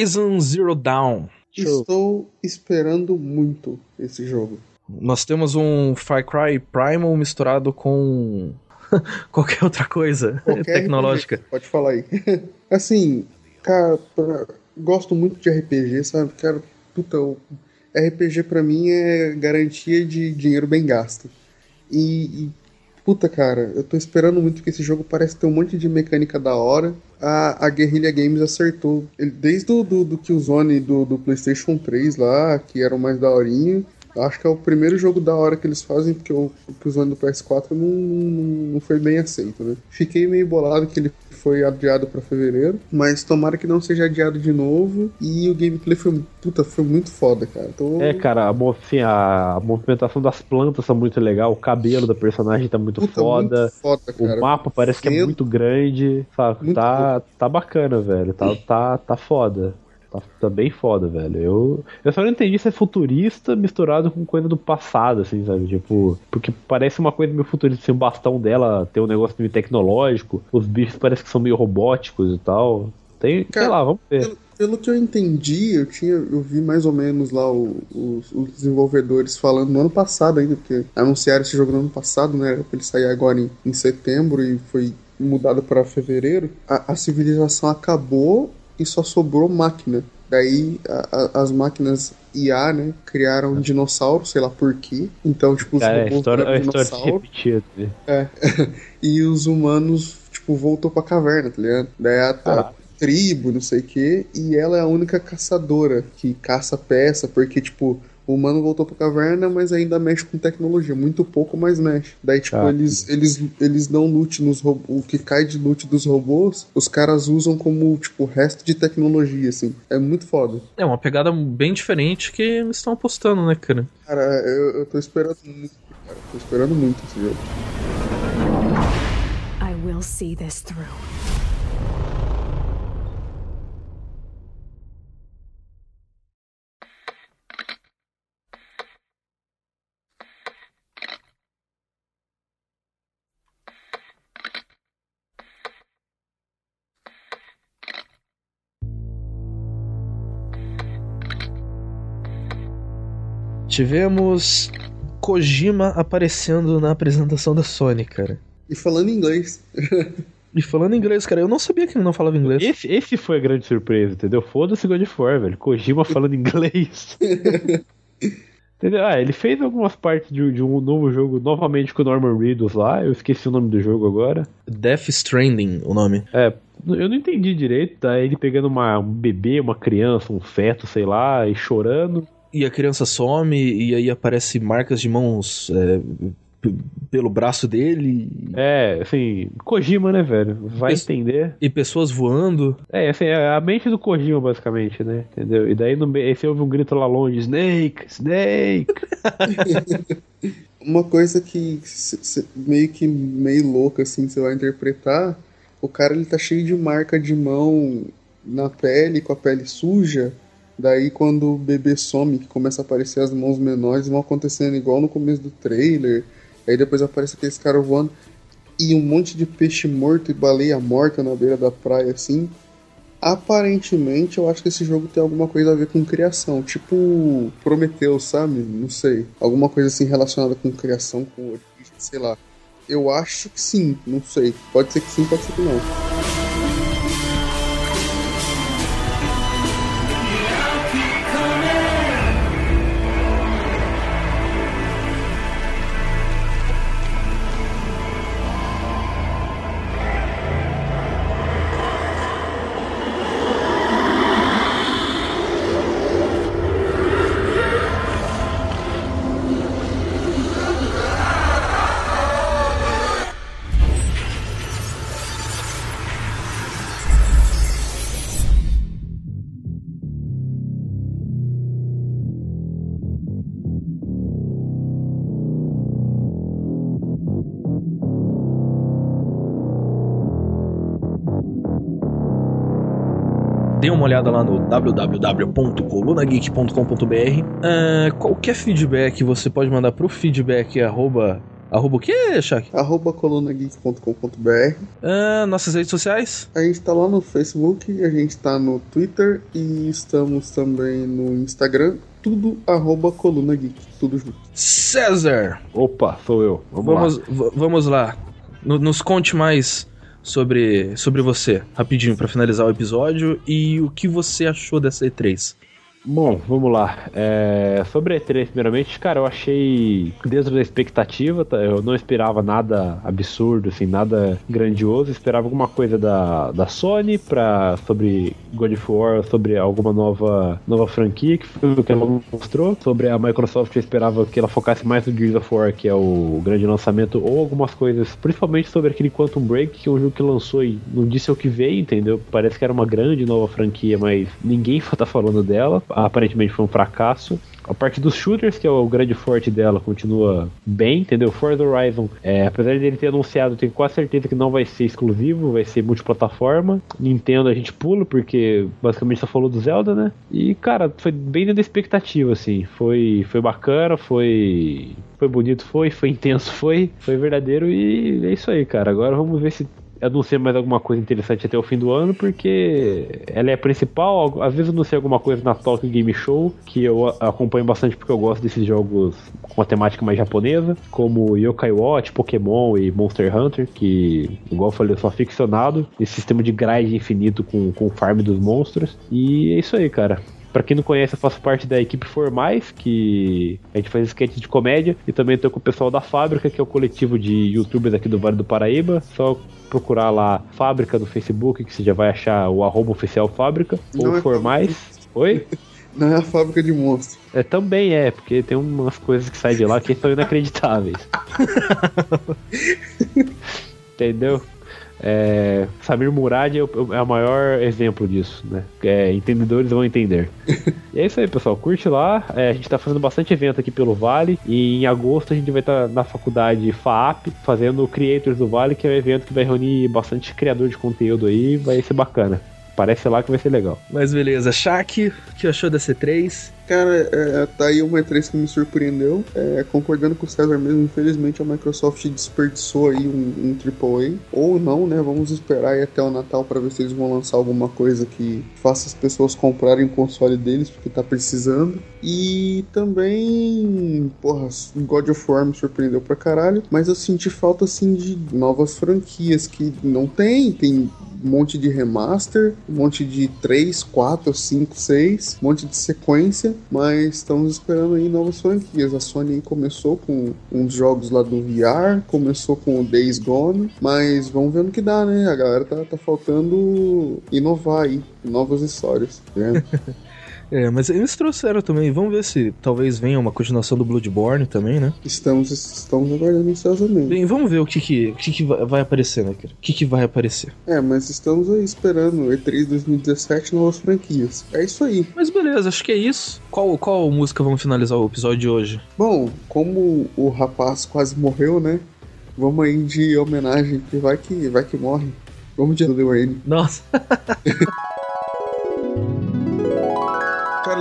S1: Horizon Zero Dawn.
S3: Estou esperando muito esse jogo.
S1: Nós temos um Far Cry Primal misturado com <laughs> qualquer outra coisa
S3: Qualquer <laughs>
S1: tecnológica.
S3: RPG, pode falar aí. <laughs> assim, cara, pra- gosto muito de RPG, sabe? Cara, puta, o RPG pra mim é garantia de dinheiro bem gasto. E, e, puta, cara, eu tô esperando muito que esse jogo parece ter um monte de mecânica da hora. A, a Guerrilla Games acertou. Ele- desde o do, do Killzone do, do PlayStation 3 lá, que era o mais daorinho. Acho que é o primeiro jogo da hora que eles fazem, porque o, o Killzone do PS4 não, não, não foi bem aceito, né? Fiquei meio bolado que ele foi adiado pra fevereiro, mas tomara que não seja adiado de novo. E o gameplay foi, puta, foi muito foda, cara. Tô...
S2: É, cara, a, assim, a, movimentação das plantas tá muito legal, o cabelo da personagem tá muito
S3: Puta,
S2: foda.
S3: muito foda, cara.
S2: O mapa parece que é muito grande, sabe?
S3: Muito
S2: tá, tá bacana, velho. Tá, tá, tá foda. Tá, tá bem foda, velho. Eu, eu só não entendi se é futurista misturado com coisa do passado, assim, sabe? Tipo, porque parece uma coisa meio futurista, assim, o bastão dela tem um negócio meio tecnológico, os bichos parecem que são meio robóticos e tal. Tem, sei
S3: Cara,
S2: lá, vamos ver.
S3: Pelo, pelo que eu entendi, eu tinha, eu vi mais ou menos lá o- os, os desenvolvedores falando no ano passado ainda, porque anunciaram esse jogo no ano passado, né? Era pra ele sair agora em, em setembro e foi mudado para fevereiro. A, a civilização acabou e só sobrou máquina. Daí a- a- as máquinas IA, né, criaram um dinossauro, sei lá por quê. Então, tipo, os
S2: Cara, é
S3: robôs
S2: história, é história se
S3: dinossauro.
S2: repetia. né?
S3: É. <laughs> e os humanos, tipo, voltou pra caverna, tá ligado? Daí a, a tribo, não sei o quê, e ela é a única caçadora que caça peça, porque, tipo, O humano voltou pra caverna, mas ainda mexe com tecnologia. Muito pouco, mas mexe. Daí, tipo,
S2: Ah.
S3: eles, eles, eles dão loot nos robôs. O que cai de loot dos robôs, os caras usam como, tipo, resto de tecnologia, assim. É muito foda.
S1: É uma pegada bem diferente que eles estão apostando, né, cara?
S3: Cara, eu, eu tô esperando muito, cara. Tô esperando muito esse jogo.
S12: I will see this through.
S1: Tivemos Kojima aparecendo na apresentação da Sony, cara.
S3: E falando inglês.
S1: E falando inglês, cara, eu não sabia que ele não falava inglês.
S2: Esse, esse foi a grande surpresa, entendeu? Foda-se God of War, velho. Kojima falando inglês. <laughs> entendeu? Ah, ele fez algumas partes de, de um novo jogo novamente com o Norman Reedus lá. Eu esqueci o nome do jogo agora.
S1: Death Stranding, o nome.
S2: É, eu não entendi direito. Tá ele pegando uma, um bebê, uma criança, um feto, sei lá, e chorando.
S1: E a criança some e aí aparece marcas de mãos é, pelo braço dele.
S2: É, assim, Kojima, né, velho? Vai
S1: Isso.
S2: entender.
S1: E pessoas voando.
S2: É, assim, é a mente do Kojima, basicamente, né? Entendeu? E daí no aí você ouve um grito lá longe, Snake, Snake! <laughs>
S3: Uma coisa que cê- cê- meio que meio louca, assim, você vai interpretar. O cara, ele tá cheio de marca de mão na pele, com a pele suja. Daí, quando o bebê some, que começa a aparecer as mãos menores, vão acontecendo igual no começo do trailer. Aí depois aparece aqueles caras voando. E um monte de peixe morto e baleia morta na beira da praia, assim. Aparentemente, eu acho que esse jogo tem alguma coisa a ver com criação. Tipo Prometheus, sabe? Não sei. Alguma coisa assim relacionada com criação, com origem, sei lá. Eu acho que sim, não sei. Pode ser que sim, pode ser que não.
S1: Olhada lá no www.colunageek.com.br. Ah, qualquer feedback você pode mandar pro feedback arroba. Arroba o quê, Shaq?
S3: Arroba colunageek.com.br.
S1: Ah, nossas redes sociais?
S3: A gente tá lá no Facebook, a gente tá no Twitter e estamos também no Instagram. Tudo arroba Coluna Geek, tudo junto.
S1: César!
S2: Opa, sou eu. Vamos,
S1: Vamos,
S2: lá.
S1: vamos lá. No- nos conte mais sobre, sobre você, rapidinho, pra finalizar o episódio, e o que você achou dessa E3.
S2: Bom, vamos lá. É, sobre a E3, primeiramente, cara, eu achei dentro da expectativa, tá? eu não esperava nada absurdo, assim, nada grandioso, esperava alguma coisa da, da Sony pra, sobre God of War, sobre alguma nova, nova franquia, que foi o que ela mostrou. Sobre a Microsoft, eu esperava que ela focasse mais no Gears of War, que é o grande lançamento, ou algumas coisas, principalmente sobre aquele Quantum Break, que é um jogo que lançou e não disse o que veio, entendeu? Parece que era uma grande nova franquia, mas ninguém <laughs> tá falando dela. Aparentemente foi um fracasso. A parte dos shooters, que é o grande forte dela, continua bem, entendeu? Forza Horizon, é, apesar dele ter anunciado, tenho quase certeza que não vai ser exclusivo, vai ser multiplataforma. Nintendo a gente pula, porque basicamente só falou do Zelda, né? E, cara, foi bem dentro da expectativa, assim. Foi, foi bacana, foi. Foi bonito, foi, foi <laughs> intenso, foi, foi verdadeiro e é isso aí, cara. Agora vamos ver se anuncia mais alguma coisa interessante até o fim do ano, porque ela é a principal. Às vezes anuncia alguma coisa na Tokyo Game Show, que eu acompanho bastante porque eu gosto desses jogos com uma temática mais japonesa, como Yokai Watch, Pokémon e Monster Hunter, que, igual eu falei, eu sou aficionado. Esse sistema de grind infinito com, com o farm dos monstros. E é isso aí, cara. Pra quem não conhece, eu faço parte da equipe Formais, que a gente faz sketches de comédia, e também tô com o pessoal da Fábrica, que é o coletivo de youtubers aqui do Vale do Paraíba. Só procurar lá Fábrica no Facebook, que você já vai achar o arroba oficial Fábrica,
S3: Não
S2: ou
S3: é
S2: Formais. Oi? <laughs>
S3: Não é a fábrica de monstros.
S2: É, também é, porque tem umas coisas que saem de lá que são inacreditáveis. <laughs> Entendeu? É, Samir Murad é o, é o maior exemplo disso, né? É, entendedores vão entender. <laughs> e é isso aí, pessoal. Curte lá. É, a gente tá fazendo bastante evento aqui pelo Vale. E em agosto a gente vai estar na faculdade FAAP fazendo o Creators do Vale, que é um evento que vai reunir bastante criador de conteúdo aí. Vai ser bacana. Parece lá que vai ser legal.
S1: Mas beleza, Shaq, o que achou da C3?
S3: Cara, é, tá aí uma E3 que me surpreendeu. É, concordando com o César mesmo, infelizmente a Microsoft desperdiçou aí um, um AAA. Ou não, né? Vamos esperar aí até o Natal para ver se eles vão lançar alguma coisa que faça as pessoas comprarem o console deles, porque tá precisando. E também, porra, God of War me surpreendeu pra caralho. Mas eu senti falta, assim, de novas franquias que não tem. Tem um monte de remaster, um monte de 3, 4, 5, 6, um monte de sequência, mas estamos esperando aí novas franquias. A Sony começou com uns jogos lá do VR, começou com o Days Gone, mas vamos ver no que dá, né? A galera tá, tá faltando inovar aí, novas histórias, né? <laughs>
S1: É, mas eles trouxeram também. Vamos ver se talvez venha uma continuação do Bloodborne também, né?
S3: Estamos, estamos aguardando ansiosamente.
S1: Bem, vamos ver o que que, o que, que vai aparecer, né, cara? O que, que vai aparecer.
S3: É, mas estamos aí esperando E3 2017 novas franquias. É isso aí.
S1: Mas beleza, acho que é isso. Qual, qual música vamos finalizar o episódio de hoje?
S3: Bom, como o rapaz quase morreu, né? Vamos aí de homenagem, que vai que, vai que morre. Vamos de Lil Wayne.
S1: Nossa. <laughs>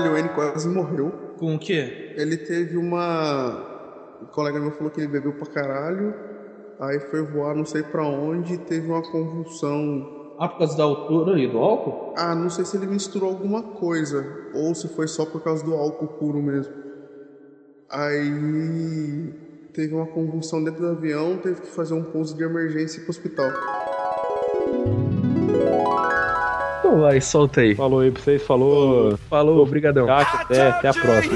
S3: Lil Wayne quase morreu.
S1: Com o quê?
S3: Ele teve uma. O colega meu falou que ele bebeu pra caralho. Aí foi voar não sei pra onde e teve uma convulsão.
S1: Ah, por causa da altura e do álcool?
S3: Ah, não sei se ele misturou alguma coisa. Ou se foi só por causa do álcool puro mesmo. Aí teve uma convulsão dentro do avião, teve que fazer um pouso de emergência pro hospital.
S1: Então vai, solta aí.
S2: Falou aí pra vocês, falou.
S1: Falou, obrigadão.
S2: Até, até a próxima.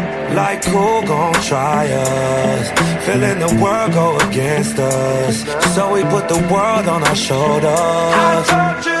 S12: Like who gon' try us? Feeling the world go against us. So we put the world on our shoulders.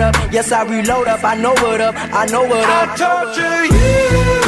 S13: up. Yes, I reload up, I know what up, I know what up.
S8: I torture you.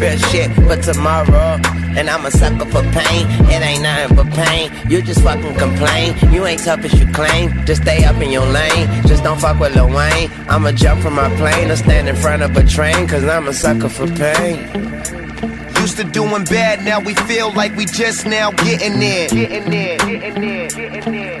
S14: fear shit for tomorrow. And I'm a sucker for pain. It ain't nothing but pain. You just fucking complain. You ain't tough as you claim. Just stay up in your lane. Just don't fuck with Lil Wayne. I'ma jump from my plane or stand in front of a train. Cause I'm a sucker for pain.
S15: Used to doing bad, now we feel like we just now getting there. Getting there, getting there, getting there.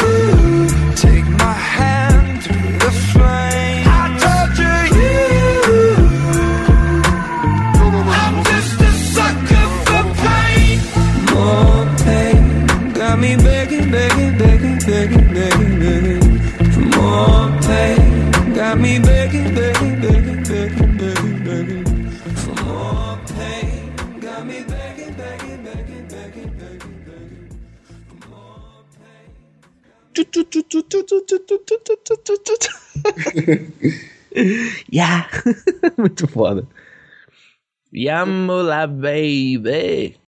S16: Me begging, begging, begging, begging, begging, begging for more pain. Got me begging, begging, begging, begging,
S1: yeah. <laughs> Muito foda. Yamula, baby.